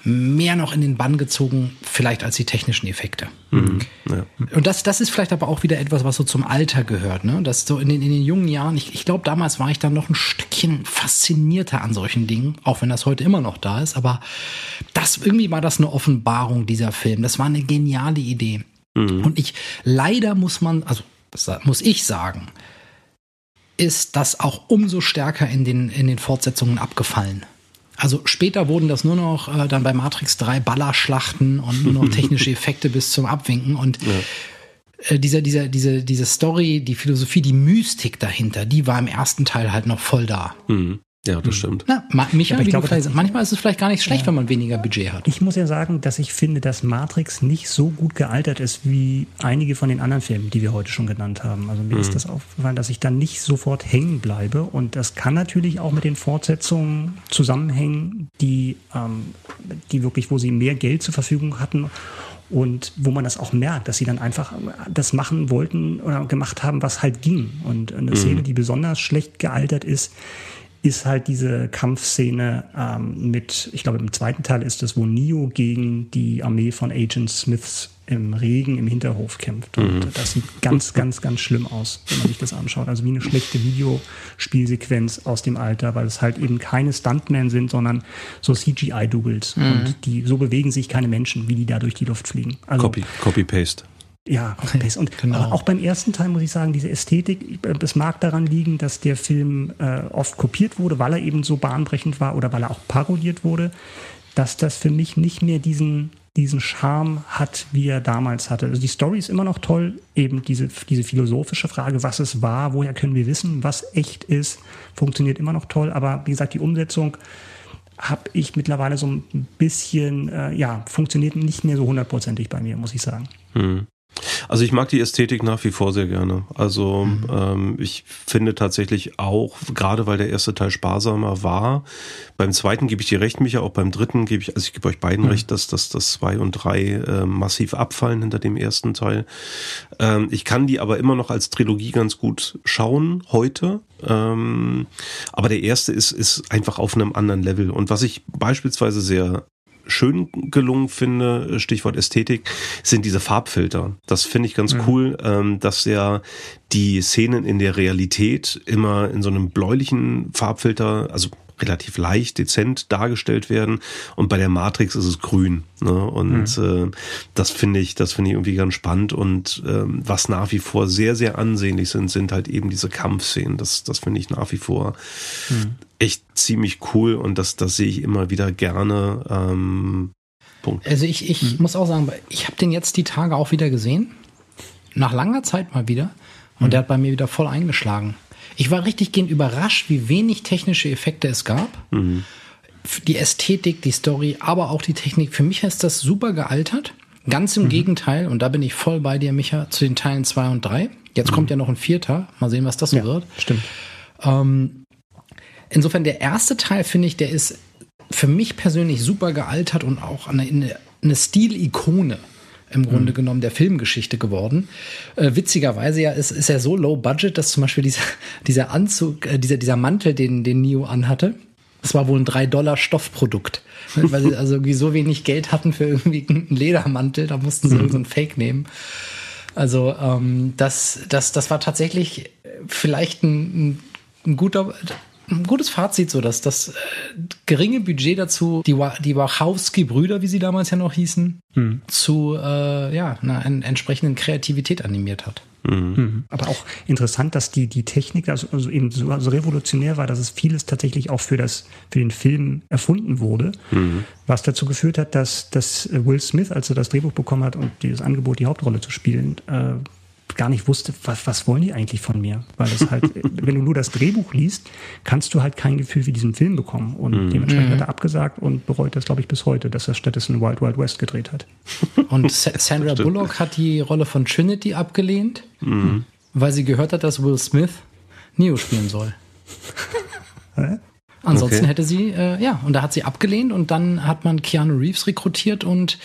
mehr noch in den Bann gezogen, vielleicht als die technischen Effekte. Mhm. Ja. Und das, das ist vielleicht aber auch wieder etwas, was so zum Alter gehört. Ne? Das so in den, in den jungen Jahren, ich, ich glaube, damals war ich dann noch ein Stückchen faszinierter an solchen Dingen, auch wenn das heute immer noch da ist. Aber das irgendwie war das eine Offenbarung, dieser Film. Das war eine geniale Idee. Mhm. Und ich, leider muss man, also muss ich sagen, ist das auch umso stärker in den, in den Fortsetzungen abgefallen. Also später wurden das nur noch äh, dann bei Matrix 3 Ballerschlachten und nur noch technische Effekte bis zum Abwinken und ja. äh, dieser, dieser, diese, diese Story, die Philosophie, die Mystik dahinter, die war im ersten Teil halt noch voll da. Mhm. Ja, das hm. stimmt. Na, Michael, glaube, manchmal ist es vielleicht gar nicht schlecht, ja. wenn man weniger Budget hat. Ich muss ja sagen, dass ich finde, dass Matrix nicht so gut gealtert ist wie einige von den anderen Filmen, die wir heute schon genannt haben. Also mir mhm. ist das aufgefallen, dass ich dann nicht sofort hängen bleibe. Und das kann natürlich auch mit den Fortsetzungen zusammenhängen, die, ähm, die wirklich, wo sie mehr Geld zur Verfügung hatten und wo man das auch merkt, dass sie dann einfach das machen wollten oder gemacht haben, was halt ging. Und eine mhm. Szene, die besonders schlecht gealtert ist, ist halt diese Kampfszene ähm, mit, ich glaube im zweiten Teil ist es, wo Neo gegen die Armee von Agent Smiths im Regen im Hinterhof kämpft. Und mhm. das sieht ganz, ganz, ganz schlimm aus, wenn man sich das anschaut. Also wie eine schlechte Videospielsequenz aus dem Alter, weil es halt eben keine Stuntmen sind, sondern so CGI-Doubles. Mhm. Und die, so bewegen sich keine Menschen, wie die da durch die Luft fliegen. Also, Copy, Copy-Paste. Ja, und genau. auch beim ersten Teil muss ich sagen, diese Ästhetik, es mag daran liegen, dass der Film äh, oft kopiert wurde, weil er eben so bahnbrechend war oder weil er auch parodiert wurde, dass das für mich nicht mehr diesen, diesen Charme hat, wie er damals hatte. Also die Story ist immer noch toll, eben diese, diese philosophische Frage, was es war, woher können wir wissen, was echt ist, funktioniert immer noch toll, aber wie gesagt, die Umsetzung habe ich mittlerweile so ein bisschen, äh, ja, funktioniert nicht mehr so hundertprozentig bei mir, muss ich sagen. Hm. Also ich mag die Ästhetik nach wie vor sehr gerne. Also mhm. ähm, ich finde tatsächlich auch, gerade weil der erste Teil sparsamer war, beim zweiten gebe ich dir recht, Micha, auch beim dritten gebe ich, also ich gebe euch beiden mhm. recht, dass, dass das zwei und drei äh, massiv abfallen hinter dem ersten Teil. Ähm, ich kann die aber immer noch als Trilogie ganz gut schauen heute. Ähm, aber der erste ist, ist einfach auf einem anderen Level. Und was ich beispielsweise sehr schön gelungen finde, Stichwort Ästhetik, sind diese Farbfilter. Das finde ich ganz mhm. cool, ähm, dass ja die Szenen in der Realität immer in so einem bläulichen Farbfilter, also relativ leicht, dezent dargestellt werden. Und bei der Matrix ist es grün. Ne? Und mhm. äh, das finde ich, das finde ich irgendwie ganz spannend. Und ähm, was nach wie vor sehr, sehr ansehnlich sind, sind halt eben diese Kampfszenen. Das, das finde ich nach wie vor mhm. Echt ziemlich cool und das, das sehe ich immer wieder gerne. Ähm, Punkt. Also ich, ich mhm. muss auch sagen, ich habe den jetzt die Tage auch wieder gesehen. Nach langer Zeit mal wieder. Und mhm. der hat bei mir wieder voll eingeschlagen. Ich war richtig gehend überrascht, wie wenig technische Effekte es gab. Mhm. Die Ästhetik, die Story, aber auch die Technik. Für mich ist das super gealtert. Ganz im mhm. Gegenteil, und da bin ich voll bei dir, Micha, zu den Teilen zwei und drei. Jetzt mhm. kommt ja noch ein vierter. Mal sehen, was das so ja, wird. Stimmt. Ähm, insofern, der erste Teil, finde ich, der ist für mich persönlich super gealtert und auch eine, eine, Stilikone im Grunde mhm. genommen der Filmgeschichte geworden. Äh, witzigerweise ja ist, ist er so low budget, dass zum Beispiel dieser, dieser Anzug, äh, dieser, dieser Mantel, den, den Neo anhatte, das war wohl ein 3 Dollar Stoffprodukt. Weil sie also irgendwie so wenig Geld hatten für irgendwie einen Ledermantel, da mussten sie mhm. so einen Fake nehmen. Also ähm, das, das, das war tatsächlich vielleicht ein, ein guter ein gutes Fazit, so dass das äh, geringe Budget dazu, die, die Wachowski-Brüder, wie sie damals ja noch hießen, hm. zu äh, ja, einer entsprechenden Kreativität animiert hat. Mhm. mhm. Aber auch interessant, dass die, die Technik also, also eben so also revolutionär war, dass es vieles tatsächlich auch für, das, für den Film erfunden wurde, mhm. was dazu geführt hat, dass, dass Will Smith, als er das Drehbuch bekommen hat und dieses Angebot, die Hauptrolle zu spielen, äh, gar nicht wusste, was, was wollen die eigentlich von mir? Weil das halt, wenn du nur das Drehbuch liest, kannst du halt kein Gefühl für diesen Film bekommen. Und mhm. dementsprechend mhm. hat er abgesagt und bereut das, glaube ich, bis heute, dass er stattdessen Wild Wild West gedreht hat. Und Sandra Bullock hat die Rolle von Trinity abgelehnt, mhm. weil sie gehört hat, dass Will Smith Neo spielen soll. Hä? Ansonsten okay. hätte sie, äh, ja, und da hat sie abgelehnt und dann hat man Keanu Reeves rekrutiert und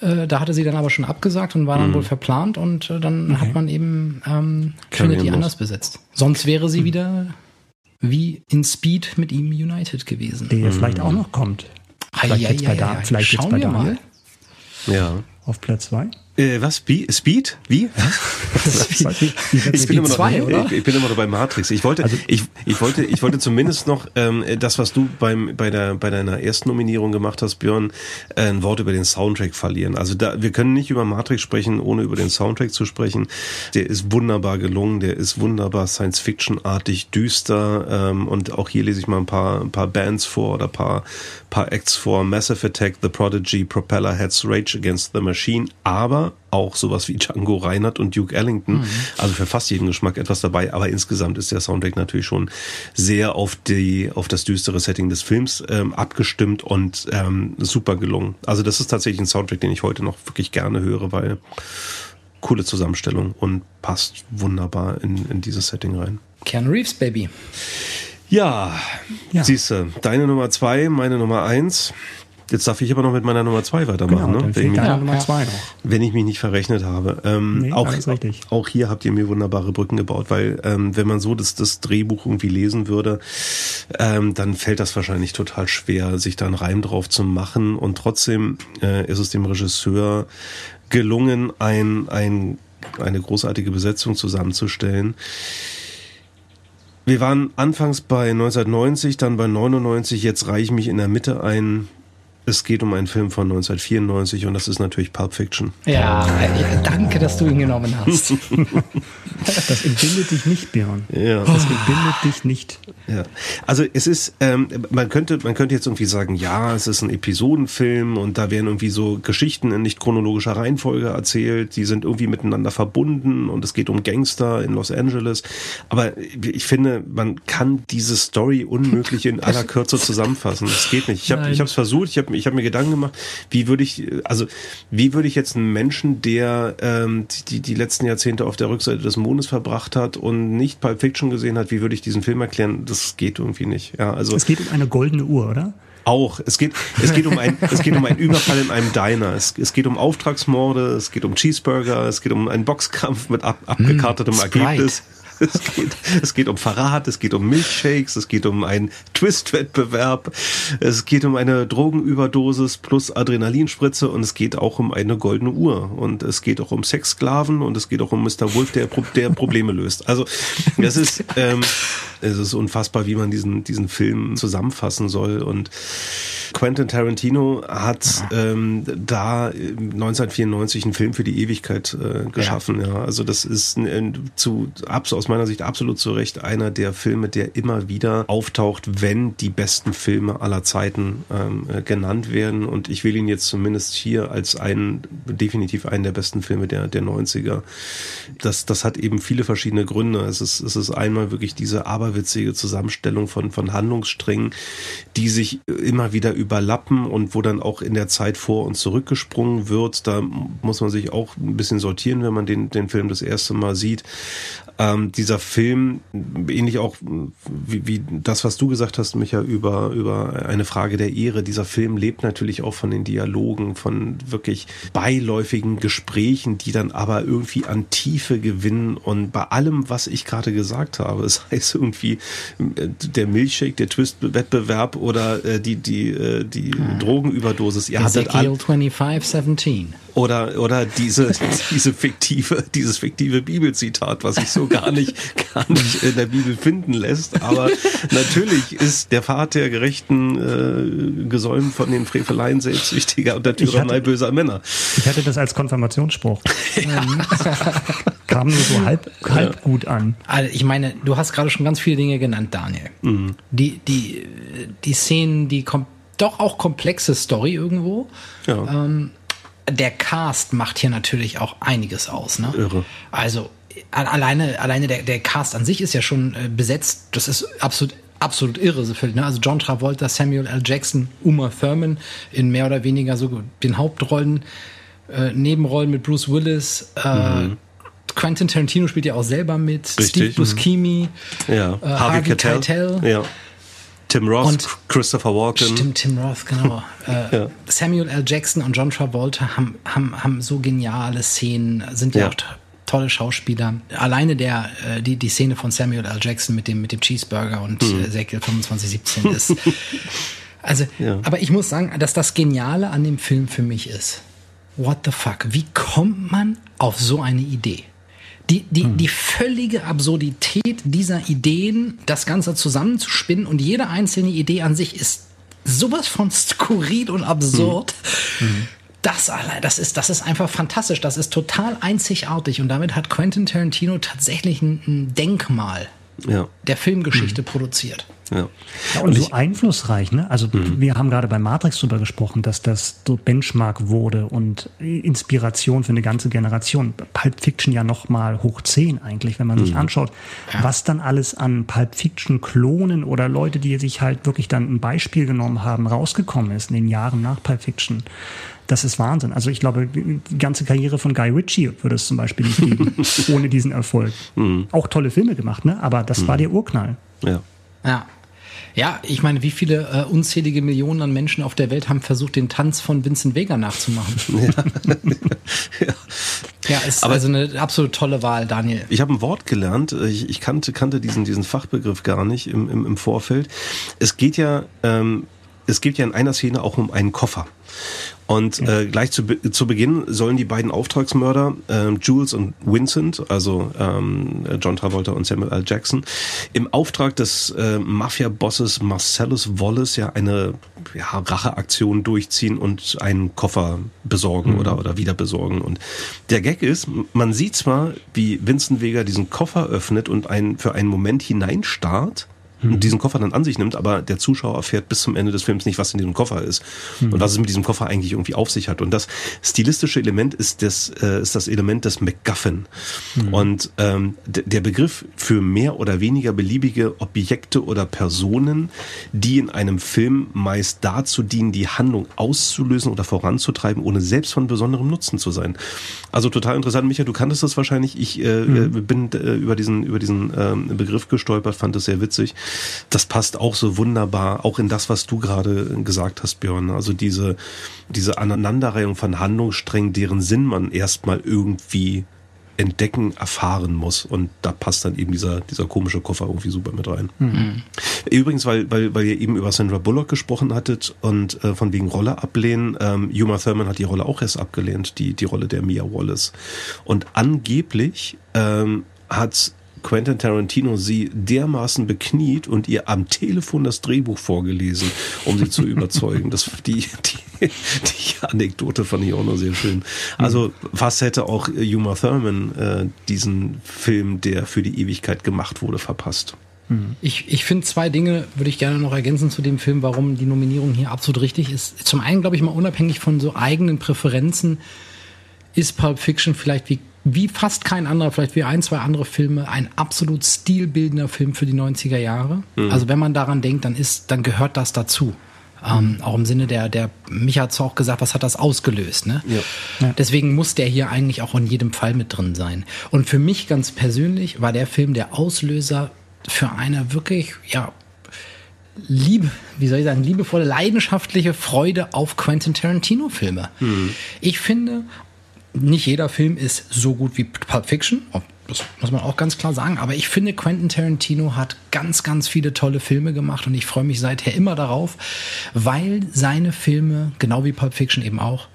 äh, da hatte sie dann aber schon abgesagt und war dann mhm. wohl verplant und äh, dann okay. hat man eben ähm, Trinity anders besetzt. Sonst wäre sie mhm. wieder wie in Speed mit ihm United gewesen. Der mhm. vielleicht auch noch kommt. Vielleicht jetzt bei, da, vielleicht jetzt bei Daniel. Ja. Auf Platz 2. Äh, was? Speed? Speed? Wie? Speed, ich, bin immer noch, zwei, oder? ich bin immer noch bei Matrix. Ich wollte, also, ich, ich wollte, ich wollte zumindest noch ähm, das, was du beim bei der bei deiner ersten Nominierung gemacht hast, Björn, äh, ein Wort über den Soundtrack verlieren. Also da, wir können nicht über Matrix sprechen, ohne über den Soundtrack zu sprechen. Der ist wunderbar gelungen, der ist wunderbar Science-Fiction-artig, düster ähm, und auch hier lese ich mal ein paar ein paar Bands vor oder paar paar Acts vor: Massive Attack, The Prodigy, Propeller Heads, Rage Against the Machine, aber auch sowas wie Django Reinhardt und Duke Ellington. Mhm. Also für fast jeden Geschmack etwas dabei. Aber insgesamt ist der Soundtrack natürlich schon sehr auf die, auf das düstere Setting des Films ähm, abgestimmt und ähm, super gelungen. Also das ist tatsächlich ein Soundtrack, den ich heute noch wirklich gerne höre, weil coole Zusammenstellung und passt wunderbar in, in dieses Setting rein. Keanu Reeves, Baby. Ja, ja. siehste, deine Nummer zwei, meine Nummer eins. Jetzt darf ich aber noch mit meiner Nummer zwei weitermachen, genau, ne? wenn, ich mich, Nummer zwei noch. wenn ich mich nicht verrechnet habe. Ähm, nee, auch, auch hier habt ihr mir wunderbare Brücken gebaut, weil ähm, wenn man so das, das Drehbuch irgendwie lesen würde, ähm, dann fällt das wahrscheinlich total schwer, sich da einen Reim drauf zu machen. Und trotzdem äh, ist es dem Regisseur gelungen, ein, ein, eine großartige Besetzung zusammenzustellen. Wir waren anfangs bei 1990, dann bei 99, jetzt reiche ich mich in der Mitte ein. Es geht um einen Film von 1994 und das ist natürlich Pulp Fiction. Ja, danke, dass du ihn genommen hast. das entbindet dich nicht, Björn. Ja. Das entbindet dich nicht. Ja. Also es ist, ähm, man könnte, man könnte jetzt irgendwie sagen, ja, es ist ein Episodenfilm und da werden irgendwie so Geschichten in nicht chronologischer Reihenfolge erzählt, die sind irgendwie miteinander verbunden und es geht um Gangster in Los Angeles. Aber ich finde, man kann diese Story unmöglich in aller Kürze zusammenfassen. Das geht nicht. Ich habe, ich habe es versucht. Ich habe ich habe mir Gedanken gemacht, wie würde ich, also wie würde ich jetzt einen Menschen, der ähm, die, die letzten Jahrzehnte auf der Rückseite des Mondes verbracht hat und nicht Pulp Fiction gesehen hat, wie würde ich diesen Film erklären? Das geht irgendwie nicht. Ja, also es geht um eine goldene Uhr, oder? Auch. Es geht, es geht um ein, es geht um einen Überfall in einem Diner. Es, es geht um Auftragsmorde. Es geht um Cheeseburger. Es geht um einen Boxkampf mit ab, abgekartetem mm, Ergebnis. Es geht, es geht um Verrat, es geht um Milchshakes, es geht um ein Twist-Wettbewerb. Es geht um eine Drogenüberdosis plus Adrenalinspritze und es geht auch um eine goldene Uhr und es geht auch um Sexsklaven und es geht auch um Mr. Wolf, der, der Probleme löst. Also das ist ähm, es ist unfassbar, wie man diesen diesen Film zusammenfassen soll und Quentin Tarantino hat ähm, da 1994 einen Film für die Ewigkeit äh, geschaffen. Ja. ja. also das ist ein, zu aus meiner Sicht absolut zu Recht einer der Filme, der immer wieder auftaucht, wenn die besten Filme aller Zeiten ähm, äh, genannt werden. Und ich will ihn jetzt zumindest hier als einen definitiv einen der besten Filme der der 90er. Das das hat eben viele verschiedene Gründe. Es ist es ist einmal wirklich diese aberwitzige Zusammenstellung von von Handlungssträngen, die sich immer wieder überlappen und wo dann auch in der Zeit vor und zurückgesprungen wird. Da muss man sich auch ein bisschen sortieren, wenn man den, den Film das erste Mal sieht. Ähm, dieser Film, ähnlich auch wie, wie das, was du gesagt hast, Micha, über, über eine Frage der Ehre, dieser Film lebt natürlich auch von den Dialogen, von wirklich beiläufigen Gesprächen, die dann aber irgendwie an Tiefe gewinnen und bei allem, was ich gerade gesagt habe, es das heißt irgendwie äh, der Milchshake, der Twist-Wettbewerb oder äh, die, die, äh, die hm. Drogenüberdosis. Ihr Ezekiel hattet 2517. Oder, oder diese, diese fiktive, dieses fiktive Bibelzitat, was sich so gar nicht, gar nicht in der Bibel finden lässt. Aber natürlich ist der Pfad der Gerechten äh, gesäumt von den Freveleien selbstsüchtiger und der Tyrannei hatte, böser Männer. Ich hatte das als Konfirmationsspruch. Kam nur so halb, halb ja. gut an. Also ich meine, du hast gerade schon ganz viele Dinge genannt, Daniel. Mhm. Die, die, die Szenen, die kommt doch auch komplexe Story irgendwo. Ja. Ähm, der Cast macht hier natürlich auch einiges aus. Ne? Irre. Also alleine, alleine der, der Cast an sich ist ja schon äh, besetzt. Das ist absolut absolut irre. Ne? Also John Travolta, Samuel L. Jackson, Uma Thurman in mehr oder weniger so den Hauptrollen, äh, Nebenrollen mit Bruce Willis. Äh, mhm. Quentin Tarantino spielt ja auch selber mit. Richtig. Steve Buscemi, mhm. ja. äh, Harvey, Harvey Keitel. Keitel. Ja. Tim Roth, und Christopher Walken. Stimmt, Tim Roth, genau. äh, ja. Samuel L. Jackson und John Travolta haben, haben, haben so geniale Szenen, sind ja, ja auch tolle Schauspieler. Alleine der, äh, die, die Szene von Samuel L. Jackson mit dem, mit dem Cheeseburger und mhm. Ezekiel 2517 ist. Also, ja. aber ich muss sagen, dass das Geniale an dem Film für mich ist. What the fuck? Wie kommt man auf so eine Idee? Die, die, hm. die völlige Absurdität dieser Ideen, das Ganze zusammenzuspinnen und jede einzelne Idee an sich ist sowas von skurril und absurd. Hm. Hm. Das allein, das ist, das ist einfach fantastisch. Das ist total einzigartig und damit hat Quentin Tarantino tatsächlich ein, ein Denkmal ja. der Filmgeschichte mhm. produziert. Ja. ja und, und so einflussreich, ne? Also mhm. wir haben gerade bei Matrix drüber gesprochen, dass das so Benchmark wurde und Inspiration für eine ganze Generation. Pulp Fiction ja noch mal hoch zehn eigentlich, wenn man mhm. sich anschaut, ja. was dann alles an Pulp Fiction Klonen oder Leute, die sich halt wirklich dann ein Beispiel genommen haben, rausgekommen ist in den Jahren nach Pulp Fiction. Das ist Wahnsinn. Also ich glaube, die ganze Karriere von Guy Ritchie würde es zum Beispiel nicht geben, ohne diesen Erfolg. Mhm. Auch tolle Filme gemacht, ne? Aber das mhm. war der Urknall. Ja. Ja. Ja, ich meine, wie viele äh, unzählige Millionen an Menschen auf der Welt haben versucht, den Tanz von Vincent Vega nachzumachen? Ja, ja. ja ist Aber also eine absolut tolle Wahl, Daniel. Ich habe ein Wort gelernt. Ich, ich, kannte, kannte diesen, diesen Fachbegriff gar nicht im, im, im Vorfeld. Es geht ja, ähm, es geht ja in einer Szene auch um einen Koffer. Und äh, gleich zu, zu Beginn sollen die beiden Auftragsmörder, äh, Jules und Vincent, also ähm, John Travolta und Samuel L. Jackson, im Auftrag des äh, Mafia-Bosses Marcellus Wallace ja eine ja, Racheaktion durchziehen und einen Koffer besorgen mhm. oder, oder wieder besorgen. Und der Gag ist, man sieht zwar, wie Vincent Vega diesen Koffer öffnet und einen, für einen Moment hineinstarrt. Und diesen Koffer dann an sich nimmt, aber der Zuschauer erfährt bis zum Ende des Films nicht, was in diesem Koffer ist mhm. und was es mit diesem Koffer eigentlich irgendwie auf sich hat. Und das stilistische Element ist das, äh, ist das Element des MacGuffin. Mhm. Und ähm, der Begriff für mehr oder weniger beliebige Objekte oder Personen, die in einem Film meist dazu dienen, die Handlung auszulösen oder voranzutreiben, ohne selbst von besonderem Nutzen zu sein. Also total interessant, Micha, du kanntest das wahrscheinlich. Ich äh, mhm. bin äh, über diesen, über diesen ähm, Begriff gestolpert, fand es sehr witzig das passt auch so wunderbar, auch in das, was du gerade gesagt hast, Björn. Also diese, diese Aneinanderreihung von Handlungssträngen, deren Sinn man erstmal irgendwie entdecken, erfahren muss. Und da passt dann eben dieser, dieser komische Koffer irgendwie super mit rein. Mhm. Übrigens, weil, weil, weil ihr eben über Sandra Bullock gesprochen hattet und äh, von wegen Rolle ablehnen, ähm, Uma Thurman hat die Rolle auch erst abgelehnt, die, die Rolle der Mia Wallace. Und angeblich ähm, hat Quentin Tarantino sie dermaßen bekniet und ihr am Telefon das Drehbuch vorgelesen, um sie zu überzeugen. Das, die, die, die Anekdote fand ich auch noch sehr schön. Also was hätte auch Uma Thurman äh, diesen Film, der für die Ewigkeit gemacht wurde, verpasst? Ich, ich finde zwei Dinge, würde ich gerne noch ergänzen zu dem Film, warum die Nominierung hier absolut richtig ist. Zum einen, glaube ich mal, unabhängig von so eigenen Präferenzen, ist Pulp Fiction vielleicht wie wie fast kein anderer, vielleicht wie ein, zwei andere Filme, ein absolut stilbildender Film für die 90er Jahre. Mhm. Also wenn man daran denkt, dann ist, dann gehört das dazu. Ähm, auch im Sinne der, der, mich hat es auch gesagt, was hat das ausgelöst, ne? Ja. Deswegen muss der hier eigentlich auch in jedem Fall mit drin sein. Und für mich ganz persönlich war der Film der Auslöser für eine wirklich, ja, Liebe, wie soll ich sagen, liebevolle, leidenschaftliche Freude auf Quentin Tarantino-Filme. Mhm. Ich finde, nicht jeder Film ist so gut wie Pulp Fiction. Das muss man auch ganz klar sagen. Aber ich finde, Quentin Tarantino hat ganz, ganz viele tolle Filme gemacht und ich freue mich seither immer darauf, weil seine Filme, genau wie Pulp Fiction eben auch,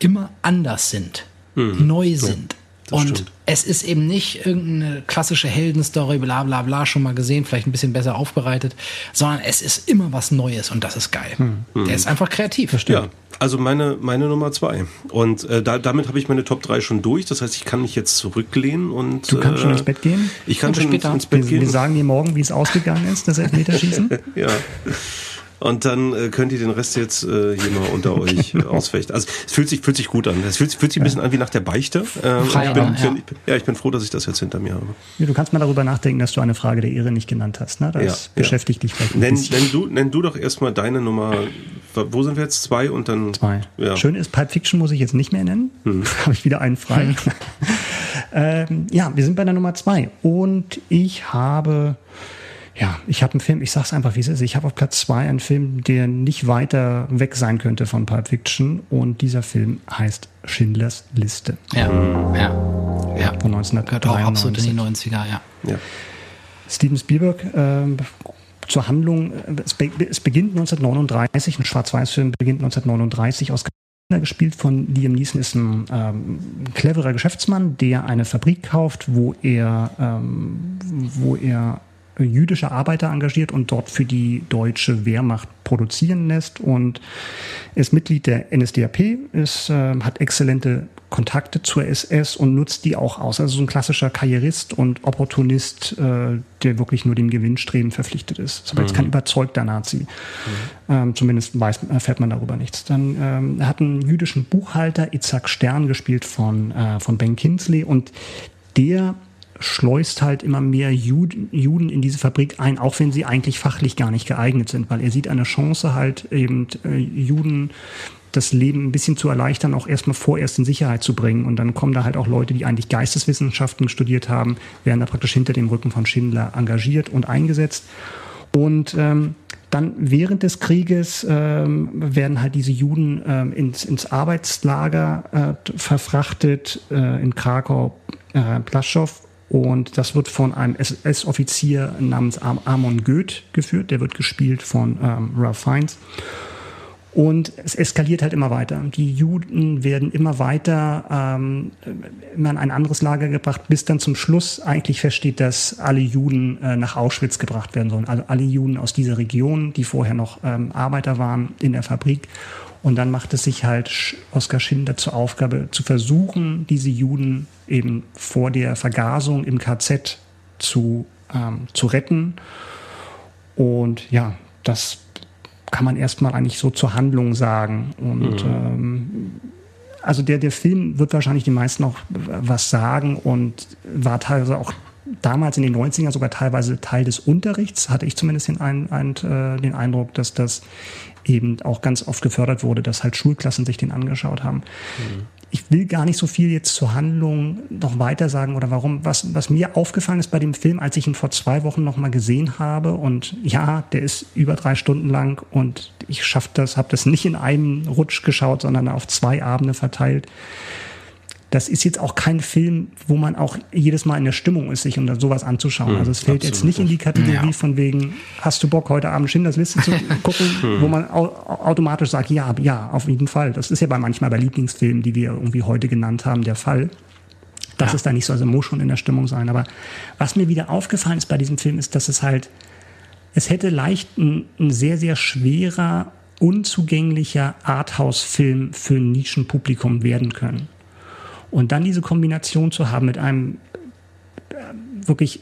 immer anders sind, mhm. neu sind. Und stimmt. es ist eben nicht irgendeine klassische Heldenstory, bla bla bla, schon mal gesehen, vielleicht ein bisschen besser aufbereitet, sondern es ist immer was Neues und das ist geil. Mhm. Der ist einfach kreativ. Verstehe. Ja. Also meine, meine Nummer zwei. Und äh, da, damit habe ich meine Top 3 schon durch. Das heißt, ich kann mich jetzt zurücklehnen und. Du kannst äh, schon ins Bett gehen? Ich kann schon ins Bett gehen. Wir sagen dir morgen, wie es ausgegangen ist, das Elfmeterschießen. ja. Und dann äh, könnt ihr den Rest jetzt äh, hier mal unter euch äh, ausfechten. Also es fühlt sich, fühlt sich gut an. Es fühlt, fühlt sich ein bisschen an wie nach der Beichte. Ähm, ich bin, ja. Bin, ja, ich bin froh, dass ich das jetzt hinter mir habe. Ja, du kannst mal darüber nachdenken, dass du eine Frage der Ehre nicht genannt hast. Ne? Das ja, beschäftigt dich vielleicht ein nenn, bisschen. Nenn du, nenn du doch erstmal deine Nummer. Wo sind wir jetzt? Zwei und dann. Zwei. Ja. Schön ist, Pulp Fiction muss ich jetzt nicht mehr nennen. Hm. habe ich wieder einen frei. Hm. ähm, ja, wir sind bei der Nummer zwei. Und ich habe ja, ich habe einen Film, ich sag's einfach, wie es ist. Ich habe auf Platz zwei einen Film, der nicht weiter weg sein könnte von Pulp Fiction. Und dieser Film heißt Schindlers Liste. Ja, ja. ja. Von 1993. Gehört auch absolut in die 90er, ja. ja. Steven Spielberg, äh, zur Handlung, es, be es beginnt 1939, ein Schwarz-Weiß-Film beginnt 1939 aus gespielt von Liam Neeson ist ein ähm, cleverer Geschäftsmann, der eine Fabrik kauft, wo er, ähm, wo er jüdische Arbeiter engagiert und dort für die deutsche Wehrmacht produzieren lässt und ist Mitglied der NSDAP, ist, äh, hat exzellente Kontakte zur SS und nutzt die auch aus. Also so ein klassischer Karrierist und Opportunist, äh, der wirklich nur dem Gewinnstreben verpflichtet ist. Ist aber jetzt kein mhm. überzeugter Nazi. Mhm. Ähm, zumindest weiß, erfährt man darüber nichts. Dann ähm, hat einen jüdischen Buchhalter, Itzhak Stern, gespielt von, äh, von Ben Kinsley und der schleust halt immer mehr Juden, Juden in diese Fabrik ein, auch wenn sie eigentlich fachlich gar nicht geeignet sind, weil er sieht eine Chance halt eben äh, Juden das Leben ein bisschen zu erleichtern, auch erstmal vorerst in Sicherheit zu bringen. Und dann kommen da halt auch Leute, die eigentlich Geisteswissenschaften studiert haben, werden da praktisch hinter dem Rücken von Schindler engagiert und eingesetzt. Und ähm, dann während des Krieges ähm, werden halt diese Juden ähm, ins, ins Arbeitslager äh, verfrachtet äh, in Krakau, äh, Plaschow und das wird von einem SS-Offizier namens Amon Goeth geführt. Der wird gespielt von ähm, Ralph Fiennes. Und es eskaliert halt immer weiter. Die Juden werden immer weiter ähm, immer in ein anderes Lager gebracht, bis dann zum Schluss eigentlich feststeht, dass alle Juden äh, nach Auschwitz gebracht werden sollen. Also alle Juden aus dieser Region, die vorher noch ähm, Arbeiter waren in der Fabrik. Und dann macht es sich halt Oskar Schindler zur Aufgabe, zu versuchen, diese Juden eben vor der Vergasung im KZ zu, ähm, zu retten. Und ja, das kann man erstmal eigentlich so zur Handlung sagen. Und mhm. ähm, also der, der Film wird wahrscheinlich den meisten auch was sagen und war teilweise auch damals in den 90ern sogar teilweise Teil des Unterrichts, hatte ich zumindest den, ein, ein, äh, den Eindruck, dass das eben auch ganz oft gefördert wurde, dass halt Schulklassen sich den angeschaut haben. Mhm. Ich will gar nicht so viel jetzt zur Handlung noch weiter sagen oder warum. Was, was mir aufgefallen ist bei dem Film, als ich ihn vor zwei Wochen noch mal gesehen habe und ja, der ist über drei Stunden lang und ich schaff das, habe das nicht in einem Rutsch geschaut, sondern auf zwei Abende verteilt das ist jetzt auch kein Film, wo man auch jedes Mal in der Stimmung ist, sich um sowas anzuschauen. also es fällt jetzt nicht in die Kategorie ja. von wegen, hast du Bock, heute Abend Schindlers Liste zu gucken, wo man au automatisch sagt, ja, ja, auf jeden Fall. Das ist ja bei manchmal bei Lieblingsfilmen, die wir irgendwie heute genannt haben, der Fall. Das ja. ist da nicht so, also muss schon in der Stimmung sein. Aber was mir wieder aufgefallen ist bei diesem Film, ist, dass es halt, es hätte leicht ein, ein sehr, sehr schwerer, unzugänglicher Arthouse-Film für ein Nischenpublikum werden können. Und dann diese Kombination zu haben mit einem äh, wirklich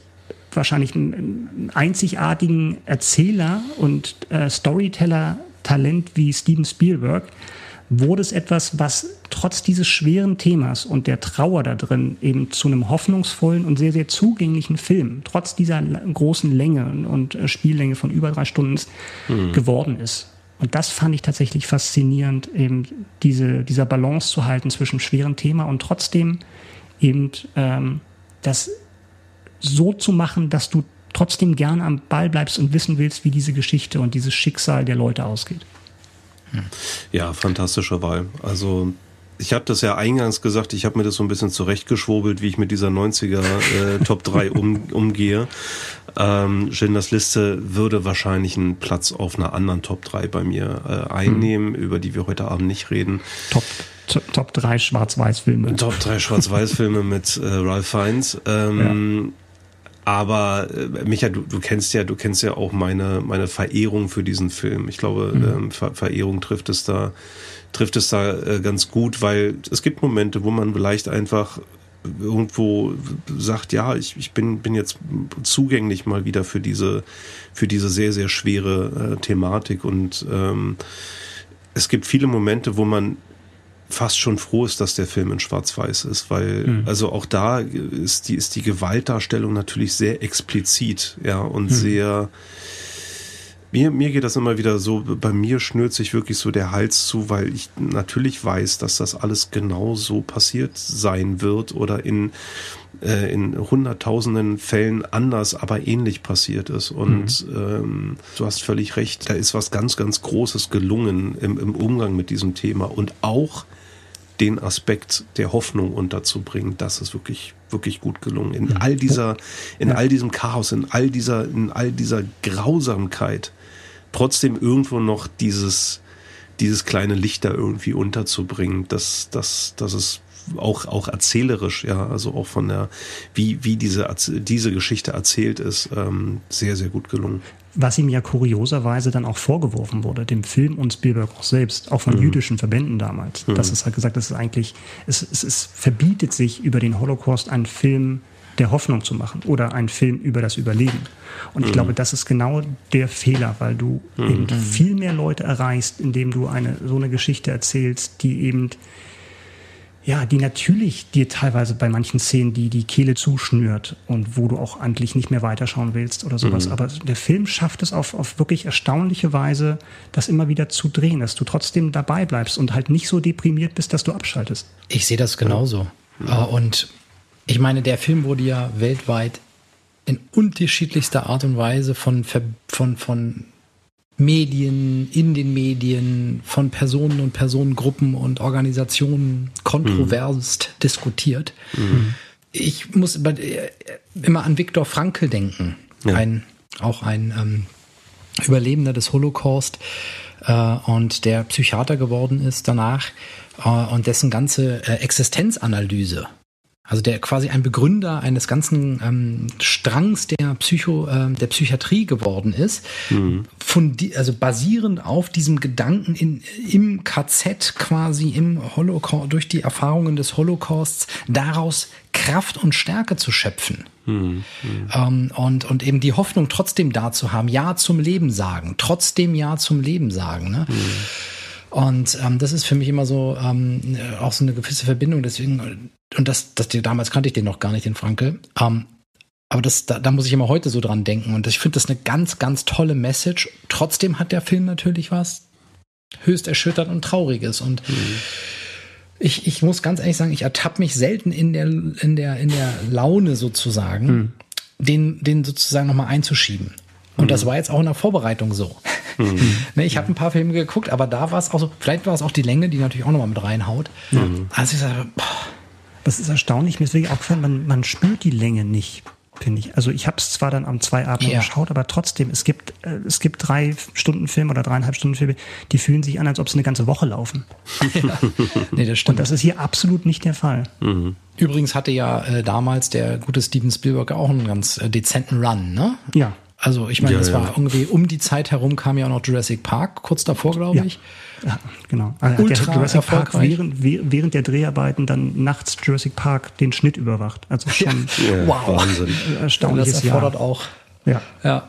wahrscheinlich einen einzigartigen Erzähler und äh, Storyteller-Talent wie Steven Spielberg, wurde es etwas, was trotz dieses schweren Themas und der Trauer da drin eben zu einem hoffnungsvollen und sehr, sehr zugänglichen Film, trotz dieser großen Länge und äh, Spiellänge von über drei Stunden mhm. geworden ist. Und das fand ich tatsächlich faszinierend, eben diese, dieser Balance zu halten zwischen schwerem Thema und trotzdem eben ähm, das so zu machen, dass du trotzdem gern am Ball bleibst und wissen willst, wie diese Geschichte und dieses Schicksal der Leute ausgeht. Ja, fantastische Wahl. Also ich habe das ja eingangs gesagt, ich habe mir das so ein bisschen zurechtgeschwurbelt, wie ich mit dieser 90er äh, Top 3 um, umgehe. Ähm, Schindlers Liste würde wahrscheinlich einen Platz auf einer anderen Top 3 bei mir äh, einnehmen, mhm. über die wir heute Abend nicht reden. Top, Top 3 Schwarz-Weiß-Filme. Top 3 Schwarz-Weiß-Filme mit äh, Ralph Fiennes. Ähm, ja. Aber äh, Micha, du, du kennst ja, du kennst ja auch meine meine Verehrung für diesen Film. Ich glaube, mhm. ähm, Ver Verehrung trifft es da trifft es da äh, ganz gut, weil es gibt Momente, wo man vielleicht einfach irgendwo sagt, ja, ich, ich bin, bin jetzt zugänglich mal wieder für diese, für diese sehr, sehr schwere äh, Thematik. Und ähm, es gibt viele Momente, wo man fast schon froh ist, dass der Film in Schwarz-Weiß ist, weil mhm. also auch da ist die ist die Gewaltdarstellung natürlich sehr explizit, ja und mhm. sehr mir, mir geht das immer wieder so, bei mir schnürt sich wirklich so der Hals zu, weil ich natürlich weiß, dass das alles genau so passiert sein wird oder in, äh, in hunderttausenden Fällen anders, aber ähnlich passiert ist. Und mhm. ähm, du hast völlig recht, da ist was ganz, ganz Großes gelungen im, im Umgang mit diesem Thema und auch den Aspekt der Hoffnung unterzubringen, das ist wirklich wirklich gut gelungen. In all dieser, in all diesem Chaos, in all dieser, in all dieser Grausamkeit trotzdem irgendwo noch dieses, dieses kleine Licht da irgendwie unterzubringen, dass, dass, dass es auch, auch erzählerisch, ja, also auch von der, wie, wie diese, diese Geschichte erzählt ist, ähm, sehr, sehr gut gelungen. Was ihm ja kurioserweise dann auch vorgeworfen wurde, dem Film und Spielberg auch selbst, auch von mhm. jüdischen Verbänden damals. Mhm. Das ist halt gesagt, das ist eigentlich, es, es, es verbietet sich über den Holocaust einen Film der Hoffnung zu machen oder einen Film über das Überleben. Und ich mhm. glaube, das ist genau der Fehler, weil du mhm. eben viel mehr Leute erreichst, indem du eine so eine Geschichte erzählst, die eben ja, die natürlich dir teilweise bei manchen Szenen die die Kehle zuschnürt und wo du auch eigentlich nicht mehr weiterschauen willst oder sowas. Mhm. Aber der Film schafft es auf, auf wirklich erstaunliche Weise, das immer wieder zu drehen, dass du trotzdem dabei bleibst und halt nicht so deprimiert bist, dass du abschaltest. Ich sehe das genauso. Ja. Und ich meine, der Film wurde ja weltweit in unterschiedlichster Art und Weise von, von, von Medien, in den Medien, von Personen und Personengruppen und Organisationen kontroverst mhm. diskutiert. Mhm. Ich muss immer an Viktor Frankl denken, ja. ein, auch ein ähm, Überlebender des Holocaust äh, und der Psychiater geworden ist danach äh, und dessen ganze äh, Existenzanalyse also der quasi ein Begründer eines ganzen ähm, Strangs der Psycho, äh, der Psychiatrie geworden ist, mhm. von die, also basierend auf diesem Gedanken in, im KZ quasi im Holocaust, durch die Erfahrungen des Holocausts, daraus Kraft und Stärke zu schöpfen. Mhm. Ähm, und, und eben die Hoffnung trotzdem da zu haben, Ja zum Leben sagen, trotzdem Ja zum Leben sagen. Ne? Mhm. Und ähm, das ist für mich immer so ähm, auch so eine gewisse Verbindung. Deswegen, und das, das damals kannte ich den noch gar nicht, den Frankel. Ähm, aber das, da, da muss ich immer heute so dran denken. Und ich finde das eine ganz, ganz tolle Message. Trotzdem hat der Film natürlich was höchst erschüttert und trauriges. Und mhm. ich, ich muss ganz ehrlich sagen, ich ertappe mich selten in der, in der, in der Laune sozusagen, mhm. den, den sozusagen nochmal einzuschieben. Und mhm. das war jetzt auch in der Vorbereitung so. Mhm. ne, ich habe ein paar Filme geguckt, aber da war es auch so, vielleicht war es auch die Länge, die natürlich auch nochmal mit reinhaut. Mhm. Also ich sage, boah, Das ist erstaunlich. Mir ist wirklich aufgefallen, man, man spürt die Länge nicht finde ich. Also ich habe es zwar dann am zwei Abenden ja. geschaut, aber trotzdem, es gibt, äh, es gibt drei Stunden Filme oder dreieinhalb Stunden Filme, die fühlen sich an, als ob sie eine ganze Woche laufen. Ja. nee, das stimmt. Und das ist hier absolut nicht der Fall. Mhm. Übrigens hatte ja äh, damals der gute Steven Spielberg auch einen ganz äh, dezenten Run, ne? Ja. Also ich meine, ja, das war irgendwie um die Zeit herum kam ja auch noch Jurassic Park, kurz davor, glaube ich. Ja, genau. Also Ultra der Jurassic Park während, während der Dreharbeiten dann nachts Jurassic Park den Schnitt überwacht. Also schon ja, wow. Wahnsinn. erstaunliches das erfordert Jahr. auch. Ja. ja.